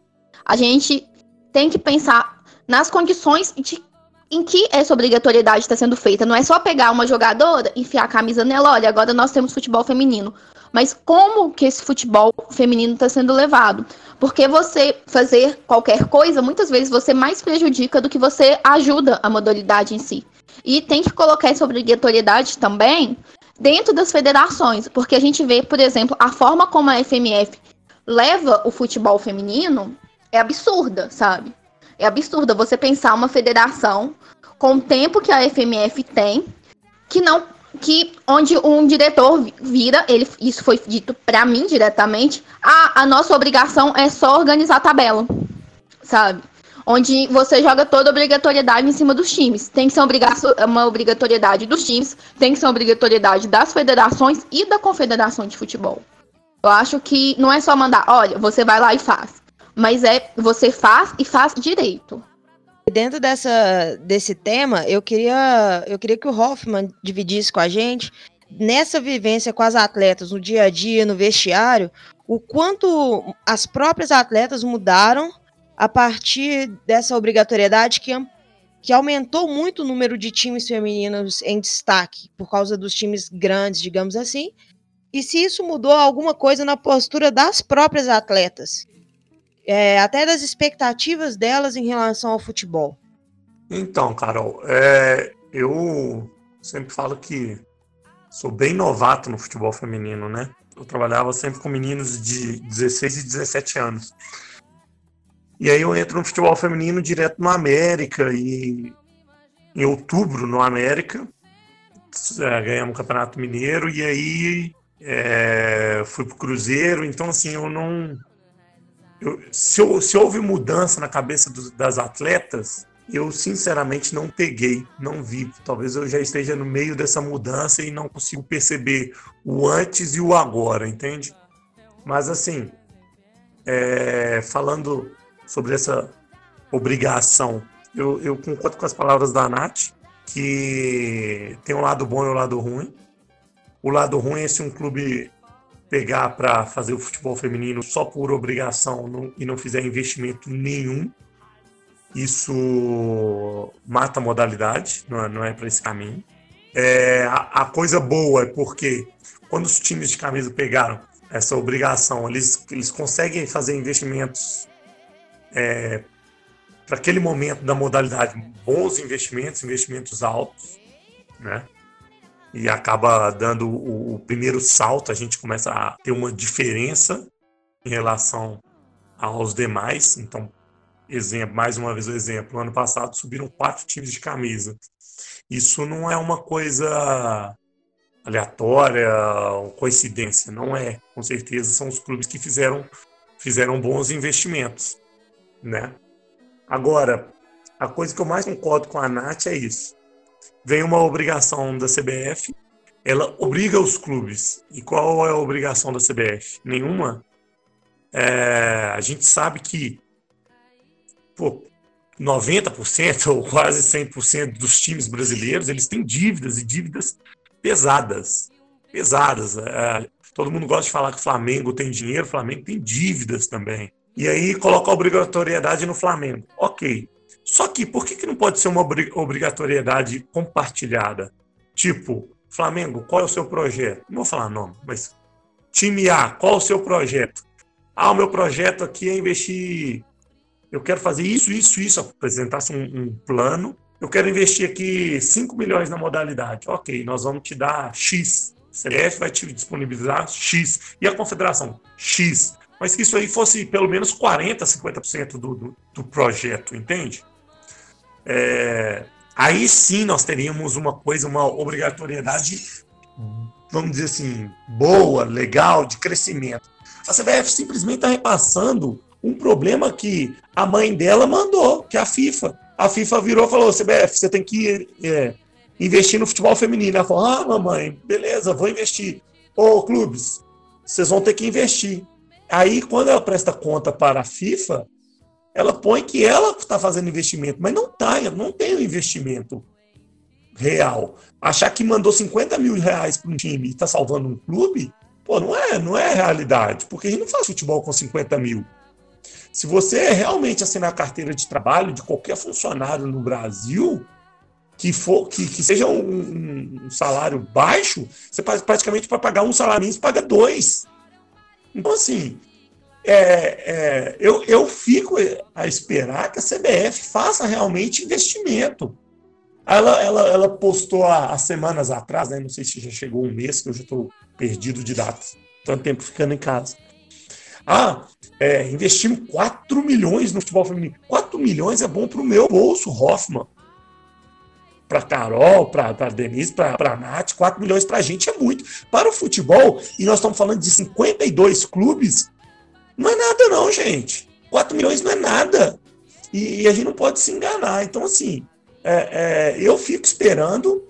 A gente tem que pensar nas condições de em que essa obrigatoriedade está sendo feita. Não é só pegar uma jogadora, enfiar a camisa nela, olha, agora nós temos futebol feminino. Mas como que esse futebol feminino está sendo levado? Porque você fazer qualquer coisa, muitas vezes você mais prejudica do que você ajuda a modalidade em si. E tem que colocar essa obrigatoriedade também dentro das federações, porque a gente vê, por exemplo, a forma como a FMF leva o futebol feminino é absurda, sabe? É absurda você pensar uma federação com o tempo que a FMF tem, que não que onde um diretor vira, ele, isso foi dito para mim diretamente, a, a nossa obrigação é só organizar a tabela, sabe? Onde você joga toda a obrigatoriedade em cima dos times. Tem que ser uma obrigatoriedade dos times, tem que ser uma obrigatoriedade das federações e da confederação de futebol. Eu acho que não é só mandar, olha, você vai lá e faz. Mas é você faz e faz direito. Dentro dessa, desse tema, eu queria, eu queria que o Hoffman dividisse com a gente, nessa vivência com as atletas, no dia a dia, no vestiário, o quanto as próprias atletas mudaram a partir dessa obrigatoriedade que, que aumentou muito o número de times femininos em destaque, por causa dos times grandes, digamos assim, e se isso mudou alguma coisa na postura das próprias atletas é, até das expectativas delas em relação ao futebol? Então, Carol, é, eu sempre falo que sou bem novato no futebol feminino, né? Eu trabalhava sempre com meninos de 16 e 17 anos. E aí eu entro no futebol feminino direto no América e em outubro no América é, ganhamos o Campeonato Mineiro e aí é, fui pro Cruzeiro. Então assim eu não eu, se, se, houve mudança na cabeça dos, das atletas, eu sinceramente não peguei, não vi. Talvez eu já esteja no meio dessa mudança e não consigo perceber o antes e o agora, entende? Mas assim, é, falando sobre essa obrigação, eu, eu concordo com as palavras da Nath, que tem um lado bom e um lado ruim. O lado ruim é se um clube pegar para fazer o futebol feminino só por obrigação não, e não fizer investimento nenhum, isso mata a modalidade, não é, não é para esse caminho. É, a, a, coisa boa é porque quando os times de camisa pegaram essa obrigação, eles, eles conseguem fazer investimentos é, para aquele momento da modalidade, bons investimentos, investimentos altos, né? e acaba dando o, o, primeiro salto, a gente começa a ter uma diferença em relação aos demais. Então, exemplo, mais uma vez o exemplo, ano passado subiram quatro times de camisa. Isso não é uma coisa aleatória ou coincidência, não é. Com certeza são os clubes que fizeram fizeram bons investimentos, né? Agora, a coisa que eu mais concordo com a Nath é isso. Vem uma obrigação da CBF, ela obriga os clubes. E qual é a obrigação da CBF? Nenhuma. É, a gente sabe que pô, 90% ou quase 100% dos times brasileiros, eles têm dívidas e dívidas pesadas. Pesadas. É, todo mundo gosta de falar que o Flamengo tem dinheiro, o Flamengo tem dívidas também. E aí coloca a obrigatoriedade no Flamengo. Ok. Só que por que, que não pode ser uma obrigatoriedade compartilhada? Tipo, Flamengo, qual é o seu projeto? Não vou falar nome, mas time A, qual é o seu projeto? Ah, o meu projeto aqui é investir eu quero fazer isso, isso, isso, apresentasse um, um plano, eu quero investir aqui 5 milhões na modalidade. Ok, nós vamos te dar X. CBF vai te disponibilizar X. E a confederação? X. Mas que isso aí fosse pelo menos 40%, 50% do, do, do projeto, entende? É, aí sim nós teríamos uma coisa, uma obrigatoriedade, vamos dizer assim, boa, legal, de crescimento. A CBF simplesmente está repassando um problema que a mãe dela mandou, que é a FIFA. A FIFA virou e falou: CBF, você tem que é, investir no futebol feminino. Ela falou: Ah, mamãe, beleza, vou investir. Ô, clubes, vocês vão ter que investir. Aí, quando ela presta conta para a FIFA, ela põe que ela está fazendo investimento, mas não está, não tem o investimento real. Achar que mandou 50 mil reais para um time e está salvando um clube, pô, não é, não é realidade, porque a gente não faz futebol com 50 mil. Se você realmente assinar a carteira de trabalho de qualquer funcionário no Brasil, que, for, que, que seja um, um, salário baixo, você praticamente para pagar um salário mínimo, você paga dois. Então, assim, é, é, eu, eu fico a esperar que a CBF faça realmente investimento. Ela, ela, ela postou há, há semanas atrás, né, não sei se já chegou um mês, que eu já estou perdido de datas, tanto tempo ficando em casa. Ah, é, investimos 4 milhões no futebol feminino. 4 milhões é bom para o meu bolso, Hoffman. Para Carol, para Denise, para Nath, 4 milhões para a gente é muito. Para o futebol, e nós estamos falando de 52 clubes, não é nada, não, gente. 4 milhões não é nada. E, e a gente não pode se enganar. Então, assim, é, é, eu fico esperando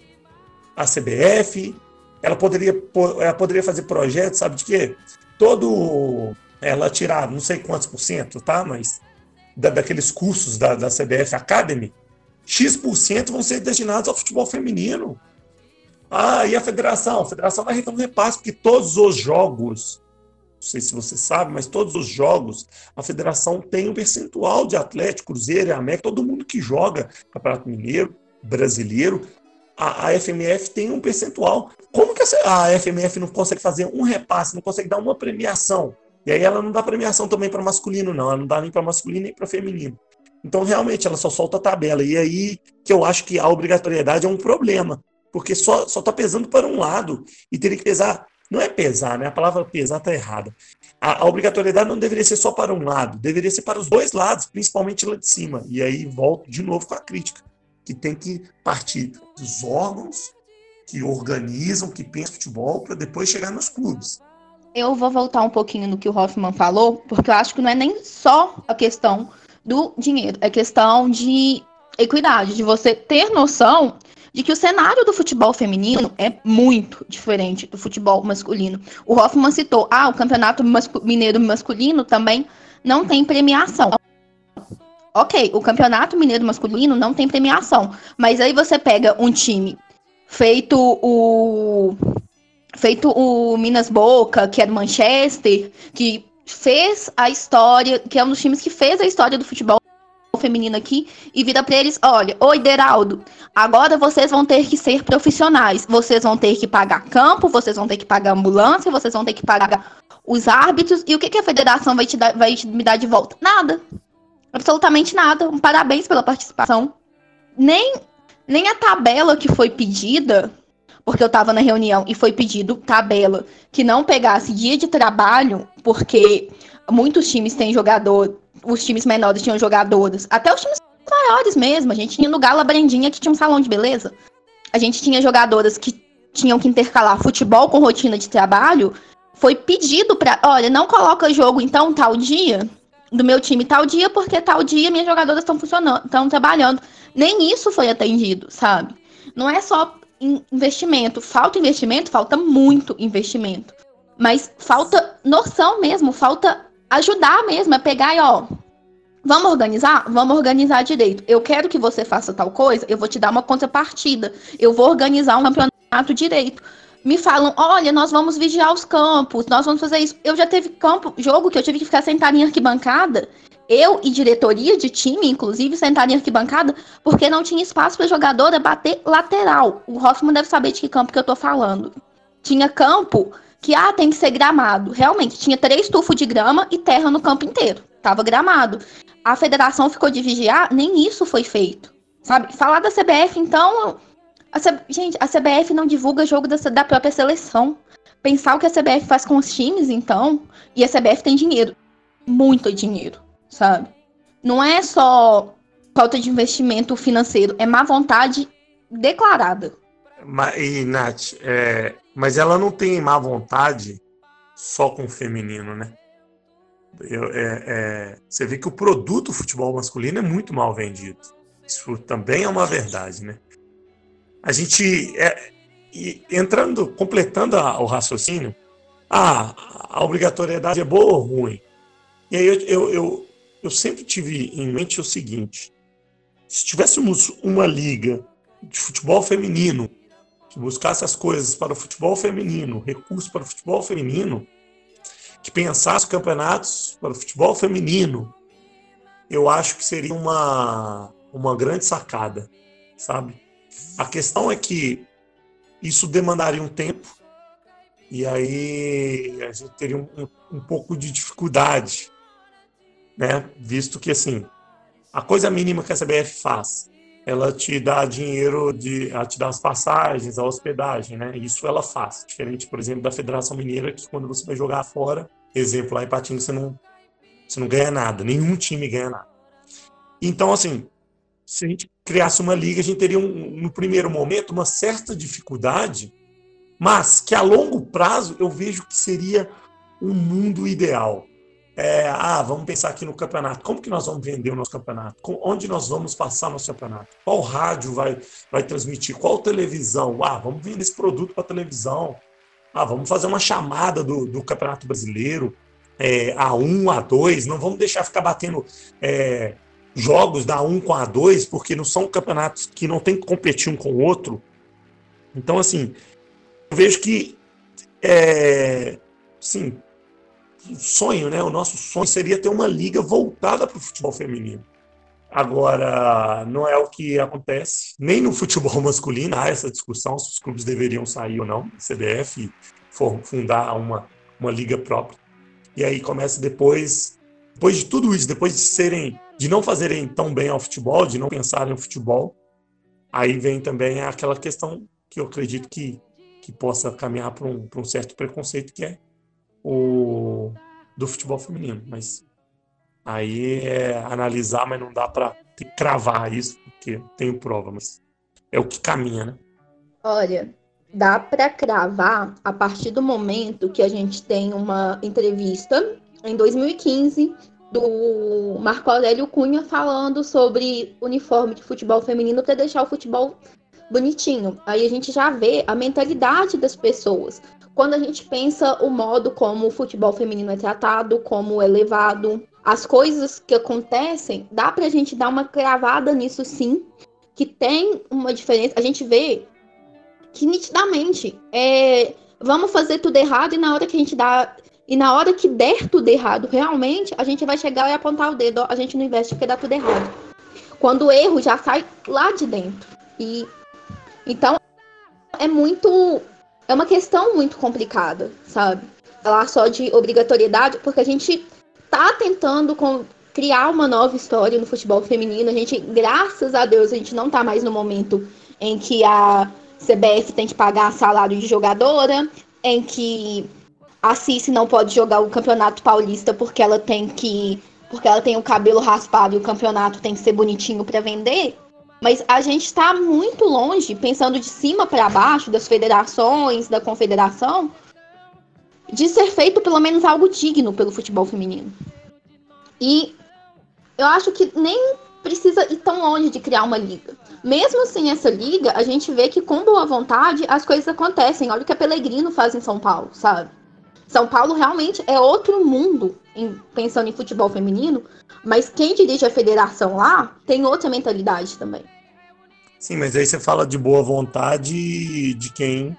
a CBF. Ela poderia, ela poderia fazer projetos, sabe de quê? Todo ela tirar não sei quantos por cento, tá? Mas da, daqueles cursos da, da CBF Academy, X% vão ser destinados ao futebol feminino. Ah, e a federação? A federação vai receber um repasse, porque todos os jogos, não sei se você sabe, mas todos os jogos, a federação tem um percentual de Atlético, Cruzeiro América, todo mundo que joga Campeonato Mineiro, brasileiro, a, a FMF tem um percentual. Como que a, a FMF não consegue fazer um repasse, não consegue dar uma premiação e aí ela não dá premiação também para masculino, não. Ela não dá nem para masculino nem para feminino. Então, realmente, ela só solta a tabela. E aí que eu acho que a obrigatoriedade é um problema. Porque só está pesando para um lado. E teria que pesar. Não é pesar, né? A palavra pesar está errada. A, a, obrigatoriedade não deveria ser só para um lado, deveria ser para os dois lados, principalmente lá de cima. E aí volto de novo com a crítica, que tem que partir dos órgãos que organizam, que pensam futebol, para depois chegar nos clubes. Eu vou voltar um pouquinho no que o Hoffman falou, porque eu acho que não é nem só a questão do dinheiro, é questão de equidade, de você ter noção de que o cenário do futebol feminino é muito diferente do futebol masculino. O Hoffman citou, ah, o campeonato mineiro masculino também não tem premiação. Ok, o campeonato mineiro masculino não tem premiação, mas aí você pega um time feito o feito o Minas Boca, que é do Manchester, que fez a história, que é um dos times que fez a história do futebol feminino aqui, e vira para eles: olha, oi, Deraldo, agora vocês vão ter que ser profissionais, vocês vão ter que pagar campo, vocês vão ter que pagar ambulância, vocês vão ter que pagar os árbitros, e o que, que a federação vai, te dar, vai me dar de volta? Nada. Absolutamente nada. Um parabéns pela participação. Nem, nem a tabela que foi pedida porque eu estava na reunião e foi pedido tabela que não pegasse dia de trabalho, porque muitos times têm jogador, os times menores tinham jogadoras, até os times maiores mesmo. A gente tinha no Gala Brandinha que tinha um salão de beleza. A gente tinha jogadoras que tinham que intercalar futebol com rotina de trabalho. Foi pedido para, olha, não coloca jogo então tal dia do meu time tal dia porque tal dia minhas jogadoras estão funcionando, estão trabalhando. Nem isso foi atendido, sabe? Não é só investimento, falta investimento, falta muito investimento. Mas falta noção mesmo, falta ajudar mesmo, é pegar e ó, Vamos organizar? Vamos organizar direito. Eu quero que você faça tal coisa, eu vou te dar uma contrapartida. Eu vou organizar um campeonato direito. Me falam, olha, nós vamos vigiar os campos, nós vamos fazer isso. Eu já teve campo, jogo que eu tive que ficar sentado em arquibancada. Eu e diretoria de time, inclusive, sentado em arquibancada, porque não tinha espaço para jogadora bater lateral. O Hoffman deve saber de que campo que eu tô falando. Tinha campo que, ah, tem que ser gramado. Realmente, tinha três tufos de grama e terra no campo inteiro. Tava gramado a federação ficou de vigiar, nem isso foi feito. Sabe? Falar da CBF, então. A C... Gente, a CBF não divulga jogo da, da própria seleção. Pensar o que a CBF faz com os times, então. E a CBF tem dinheiro. Muito dinheiro, sabe? Não é só falta de investimento financeiro, é má vontade declarada. E, Nath, é... mas ela não tem má vontade só com o feminino, né? Eu, é, é, você vê que o produto futebol masculino é muito mal vendido. Isso também é uma verdade, né? A gente, é, entrando, completando a, o raciocínio, ah, a obrigatoriedade é boa ou ruim? E aí eu, eu, eu, eu sempre tive em mente o seguinte: se tivéssemos uma liga de futebol feminino que buscasse as coisas para o futebol feminino, recursos para o futebol feminino, que pensasse campeonatos para o futebol feminino, eu acho que seria uma, uma grande sacada, sabe? A questão é que isso demandaria um tempo e aí a gente teria um, um pouco de dificuldade, né? Visto que, assim, a coisa mínima que a CBF faz ela te dá dinheiro de ela te dá as passagens, a hospedagem, né? Isso ela faz, diferente, por exemplo, da Federação Mineira que quando você vai jogar fora, exemplo lá em Patinga você não você não ganha nada, nenhum time ganha nada. Então assim, se a gente criasse uma liga, a gente teria um, no primeiro momento uma certa dificuldade, mas que a longo prazo eu vejo que seria um mundo ideal. É, ah, vamos pensar aqui no campeonato. Como que nós vamos vender o nosso campeonato? Onde nós vamos passar nosso campeonato? Qual rádio vai, vai transmitir? Qual televisão? Ah, vamos vender esse produto para televisão. Ah, vamos fazer uma chamada do, do Campeonato Brasileiro, é, A1, A2. Não vamos deixar ficar batendo é, jogos da A1 com a A2, porque não são campeonatos que não tem que competir um com o outro. Então, assim, eu vejo que, é, sim, sonho, né? O nosso sonho seria ter uma liga voltada para o futebol feminino. Agora, não é o que acontece, nem no futebol masculino há essa discussão se os clubes deveriam sair ou não, CBF, fundar uma, uma liga própria. E aí começa depois, depois de tudo isso, depois de serem, de não fazerem tão bem ao futebol, de não pensarem no futebol, aí vem também aquela questão que eu acredito que, que possa caminhar para um, um certo preconceito, que é o do futebol feminino, mas aí é analisar, mas não dá para cravar isso, porque tenho prova, mas é o que caminha, né? Olha, dá para cravar a partir do momento que a gente tem uma entrevista em 2015 do Marco Aurélio Cunha falando sobre uniforme de futebol feminino para deixar o futebol bonitinho. Aí a gente já vê a mentalidade das pessoas quando a gente pensa o modo como o futebol feminino é tratado, como é levado, as coisas que acontecem, dá pra gente dar uma cravada nisso sim, que tem uma diferença. A gente vê que nitidamente é, vamos fazer tudo errado e na hora que a gente dá e na hora que der tudo errado, realmente, a gente vai chegar e apontar o dedo, a gente não investe porque dá tudo errado. Quando o erro já sai lá de dentro. E então é muito é uma questão muito complicada, sabe? Falar só de obrigatoriedade, porque a gente tá tentando com, criar uma nova história no futebol feminino. A gente, graças a Deus, a gente não tá mais no momento em que a CBF tem que pagar salário de jogadora, em que a Cici não pode jogar o Campeonato Paulista porque ela tem que. Porque ela tem o cabelo raspado e o campeonato tem que ser bonitinho para vender. Mas a gente está muito longe, pensando de cima para baixo, das federações, da confederação, de ser feito pelo menos algo digno pelo futebol feminino. E eu acho que nem precisa ir tão longe de criar uma liga. Mesmo sem essa liga, a gente vê que com boa vontade as coisas acontecem. Olha o que a Pelegrino faz em São Paulo, sabe? São Paulo realmente é outro mundo em, pensando em futebol feminino, mas quem dirige a federação lá tem outra mentalidade também. Sim, mas aí você fala de boa vontade de quem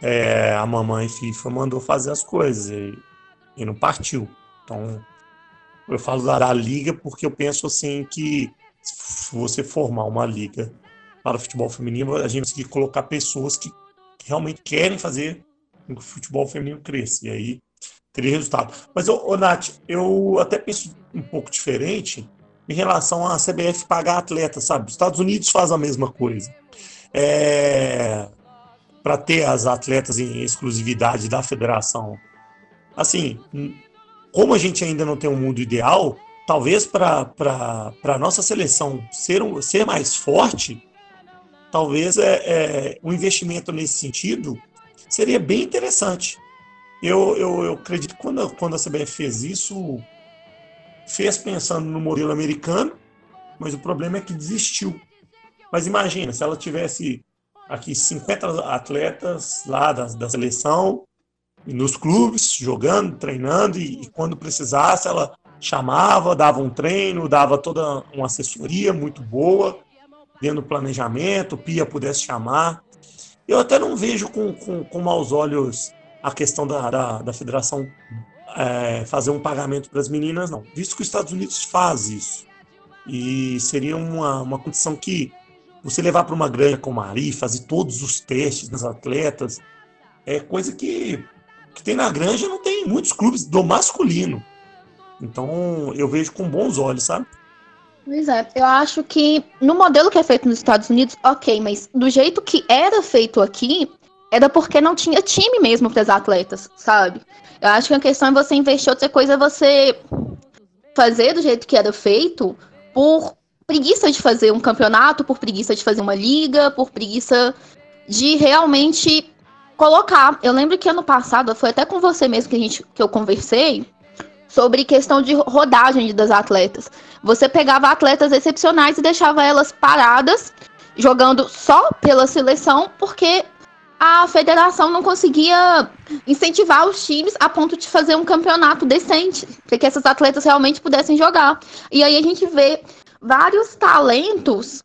é, a mamãe FIFA mandou fazer as coisas e, e não partiu. Então, eu falo da liga porque eu penso assim que se você formar uma liga para o futebol feminino, a gente tem que colocar pessoas que, realmente querem fazer com que o futebol feminino cresça. E aí teria resultado. Mas, ô, ô, Nath, eu até penso um pouco diferente em relação à CBF pagar atletas, sabe? Os Estados Unidos faz a mesma coisa. É... Para ter as atletas em exclusividade da federação. Assim, como a gente ainda não tem um mundo ideal, talvez para a nossa seleção ser, um, ser mais forte, talvez é, é, um investimento nesse sentido seria bem interessante. Eu, eu, eu acredito que quando, quando a CBF fez isso, fez pensando no modelo americano, mas o problema é que desistiu. Mas imagina, se ela tivesse aqui 50 atletas lá da, da seleção, nos clubes, jogando, treinando, e, e, quando precisasse, ela chamava, dava um treino, dava toda uma assessoria muito boa, dentro do planejamento, Pia pudesse chamar. Eu até não vejo com, com, com maus olhos a questão da, da, da federação é, fazer um pagamento para as meninas, não. Visto que os Estados Unidos faz isso. E seria uma, uma condição que você levar para uma granja como a fazer todos os testes nas atletas, é coisa que, que tem na granja, não tem muitos clubes do masculino. Então eu vejo com bons olhos, sabe? Pois é, eu acho que no modelo que é feito nos Estados Unidos, ok, mas do jeito que era feito aqui, era porque não tinha time mesmo para as atletas, sabe? Eu acho que a questão é você investir outra coisa, é você fazer do jeito que era feito por preguiça de fazer um campeonato, por preguiça de fazer uma liga, por preguiça de realmente colocar. Eu lembro que ano passado, foi até com você mesmo que, a gente, que eu conversei, sobre questão de rodagem das atletas. Você pegava atletas excepcionais e deixava elas paradas, jogando só pela seleção, porque a federação não conseguia incentivar os times a ponto de fazer um campeonato decente, para que essas atletas realmente pudessem jogar. E aí a gente vê vários talentos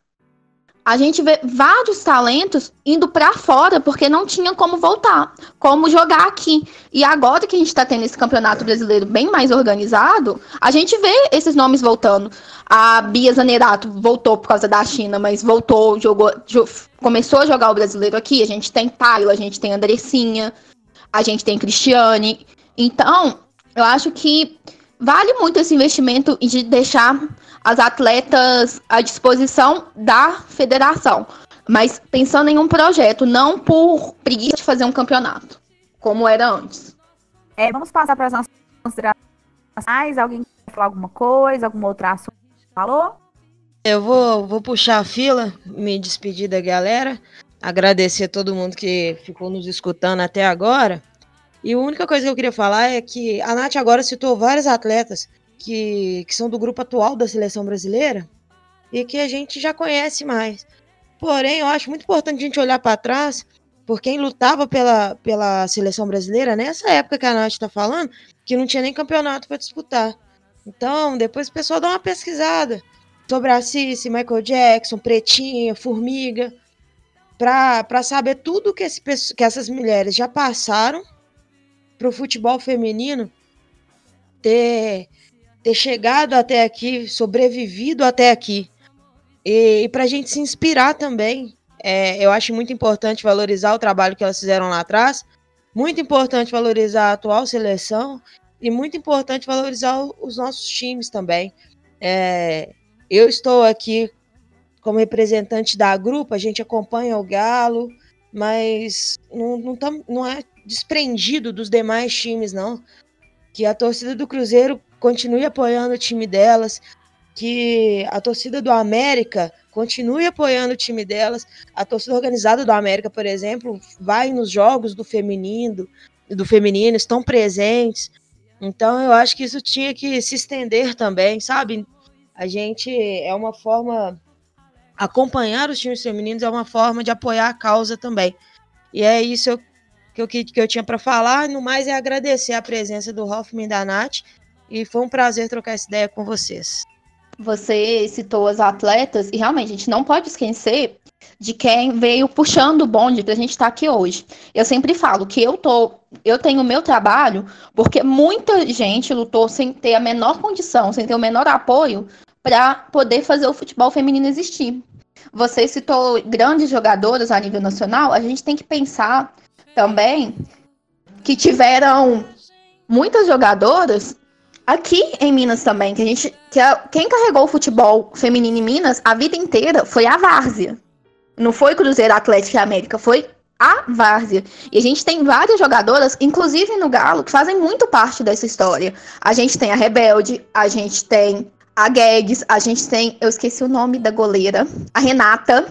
a gente vê vários talentos indo para fora porque não tinha como voltar, como jogar aqui. E agora que a gente está tendo esse campeonato brasileiro bem mais organizado, a gente vê esses nomes voltando. A Bia Zanerato voltou por causa da China, mas voltou, jogou, começou a jogar o brasileiro aqui. A gente tem Paila, a gente tem Andressinha, a gente tem Cristiane. Então, eu acho que vale muito esse investimento de deixar as atletas à disposição da federação, mas pensando em um projeto, não por preguiça de fazer um campeonato, como era antes. É, vamos passar para as nossas considerações. Alguém quer falar alguma coisa, algum outro assunto? Falou? Eu vou, vou puxar a fila, me despedir da galera, agradecer a todo mundo que ficou nos escutando até agora. E a única coisa que eu queria falar é que a Nath agora citou vários atletas que, que são do grupo atual da seleção brasileira e que a gente já conhece mais. Porém, eu acho muito importante a gente olhar para trás, por quem lutava pela, pela seleção brasileira nessa época que a Nath está falando, que não tinha nem campeonato para disputar. Então, depois o pessoal dá uma pesquisada sobre a Cici, Michael Jackson, Pretinha, Formiga, para saber tudo que, esse, que essas mulheres já passaram para o futebol feminino ter ter chegado até aqui, sobrevivido até aqui. E, e para a gente se inspirar também, é, eu acho muito importante valorizar o trabalho que elas fizeram lá atrás, muito importante valorizar a atual seleção e muito importante valorizar os nossos times também. É, eu estou aqui como representante da grupo, a gente acompanha o Galo, mas não, não, tam, não, é, desprendido dos demais times, não. Que a torcida do Cruzeiro continue apoiando o time delas, que a torcida do América continue apoiando o time delas. A torcida organizada do América, por exemplo, vai nos jogos do feminino, do feminino, estão presentes. Então eu acho que isso tinha que se estender também, sabe? A gente é uma forma acompanhar os times femininos é uma forma de apoiar a causa também. E é isso que eu, que, que eu tinha para falar. No mais, é agradecer a presença do Hoffman e da Nath. E foi um prazer trocar essa ideia com vocês. Você citou as atletas, e realmente a gente não pode esquecer de quem veio puxando o bonde para a gente estar tá aqui hoje. Eu sempre falo que eu tô, eu tenho o meu trabalho porque muita gente lutou sem ter a menor condição, sem ter o menor apoio para poder fazer o futebol feminino existir. Você citou grandes jogadoras a nível nacional, a gente tem que pensar também que tiveram muitas jogadoras aqui em Minas também, que a gente que a, quem carregou o futebol feminino em Minas a vida inteira foi a Várzea. Não foi Cruzeiro Atlético e América, foi a Várzea. E a gente tem várias jogadoras, inclusive no Galo, que fazem muito parte dessa história. A gente tem a Rebelde, a gente tem a Guedes, a gente tem, eu esqueci o nome da goleira, a Renata.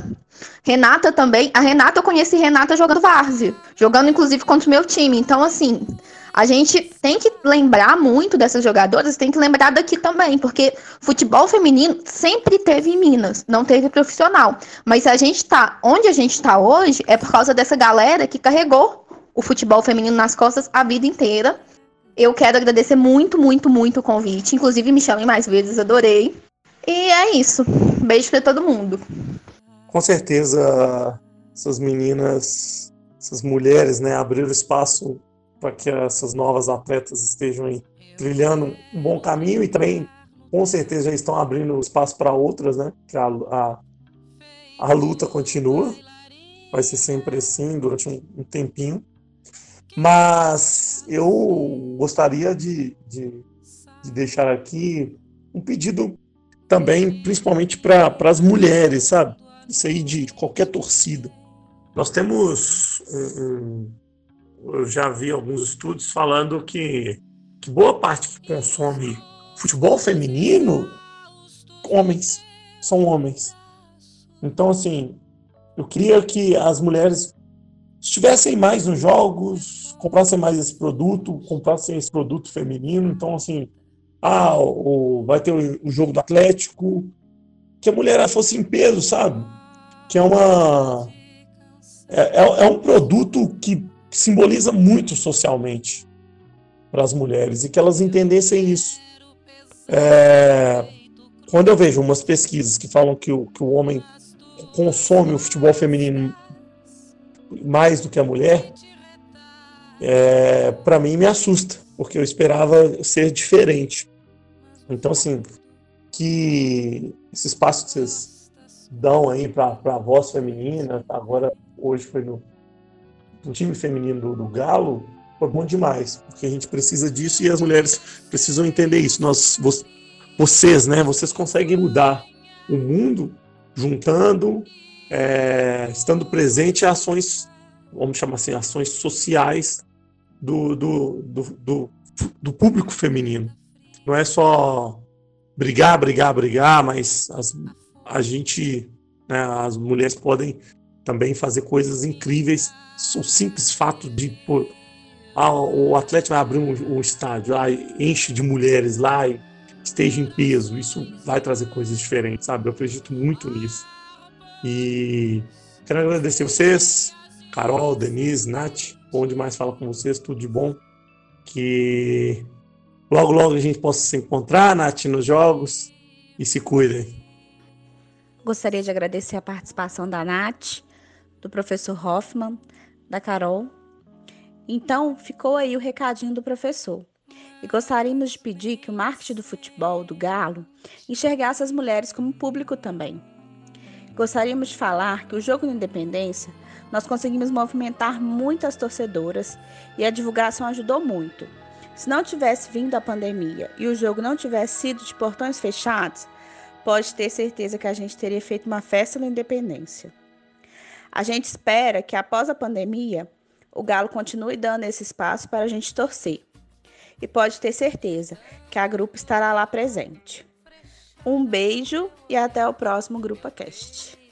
Renata também, a Renata eu conheci Renata jogando Várzea, jogando inclusive contra o meu time. Então assim, a gente tem que lembrar muito dessas jogadoras, tem que lembrar daqui também, porque futebol feminino sempre teve em Minas, não teve profissional. Mas a gente tá onde a gente tá hoje é por causa dessa galera que carregou o futebol feminino nas costas a vida inteira eu quero agradecer muito, muito, muito o convite. Inclusive, me chamem mais vezes, adorei. E é isso. Beijo para todo mundo. Com certeza, essas meninas, essas mulheres, né, abriram espaço para que essas novas atletas estejam aí trilhando um bom caminho e também, com certeza, já estão abrindo espaço para outras, né? Que a, a, a luta continua. Vai ser sempre assim durante um, um tempinho. Mas eu gostaria de, de, de deixar aqui um pedido também, principalmente para as mulheres, sabe? Isso aí de, de qualquer torcida. Nós temos. Um, um, eu já vi alguns estudos falando que, que boa parte que consome futebol feminino, homens, são homens. Então, assim, eu queria que as mulheres estivessem mais nos jogos, comprassem mais esse produto, comprassem esse produto feminino. Então, assim, ah, o, vai ter o, jogo do Atlético, que a mulher fosse em peso, sabe? Que é uma. É, é, é um produto que simboliza muito socialmente para as mulheres e que elas entendessem isso. É, quando eu vejo umas pesquisas que falam que o, que o homem consome o futebol feminino mais do que a mulher, é, para mim me assusta, porque eu esperava ser diferente. Então, assim, que esse espaço que vocês dão aí para a voz feminina, agora hoje foi no, no time feminino do, do, Galo, foi bom demais, porque a gente precisa disso e as mulheres precisam entender isso. Nós, vocês, né, vocês conseguem mudar o mundo juntando é, estando presente ações, vamos chamar assim, ações sociais do, do, do, do, do público feminino. Não é só brigar, brigar, brigar, mas as, a gente, né, as mulheres podem também fazer coisas incríveis. O simples fato de pô, o atleta vai abrir um, um estádio, ah, enche de mulheres lá e esteja em peso, isso vai trazer coisas diferentes, sabe? Eu acredito muito nisso. E quero agradecer vocês, Carol, Denise, Nath, bom demais falar com vocês, tudo de bom. Que logo, logo a gente possa se encontrar, Nath, nos jogos e se cuidem. Gostaria de agradecer a participação da Nath, do professor Hoffman, da Carol. Então, ficou aí o recadinho do professor. E gostaríamos de pedir que o marketing do futebol do Galo enxergasse as mulheres como público também Gostaríamos de falar que o jogo da Independência nós conseguimos movimentar muitas torcedoras e a divulgação ajudou muito. Se não tivesse vindo a pandemia e o jogo não tivesse sido de portões fechados, pode ter certeza que a gente teria feito uma festa da independência. A gente espera que após a pandemia, o Galo continue dando esse espaço para a gente torcer. E pode ter certeza que a grupo estará lá presente. Um beijo e até o próximo Grupo Cast.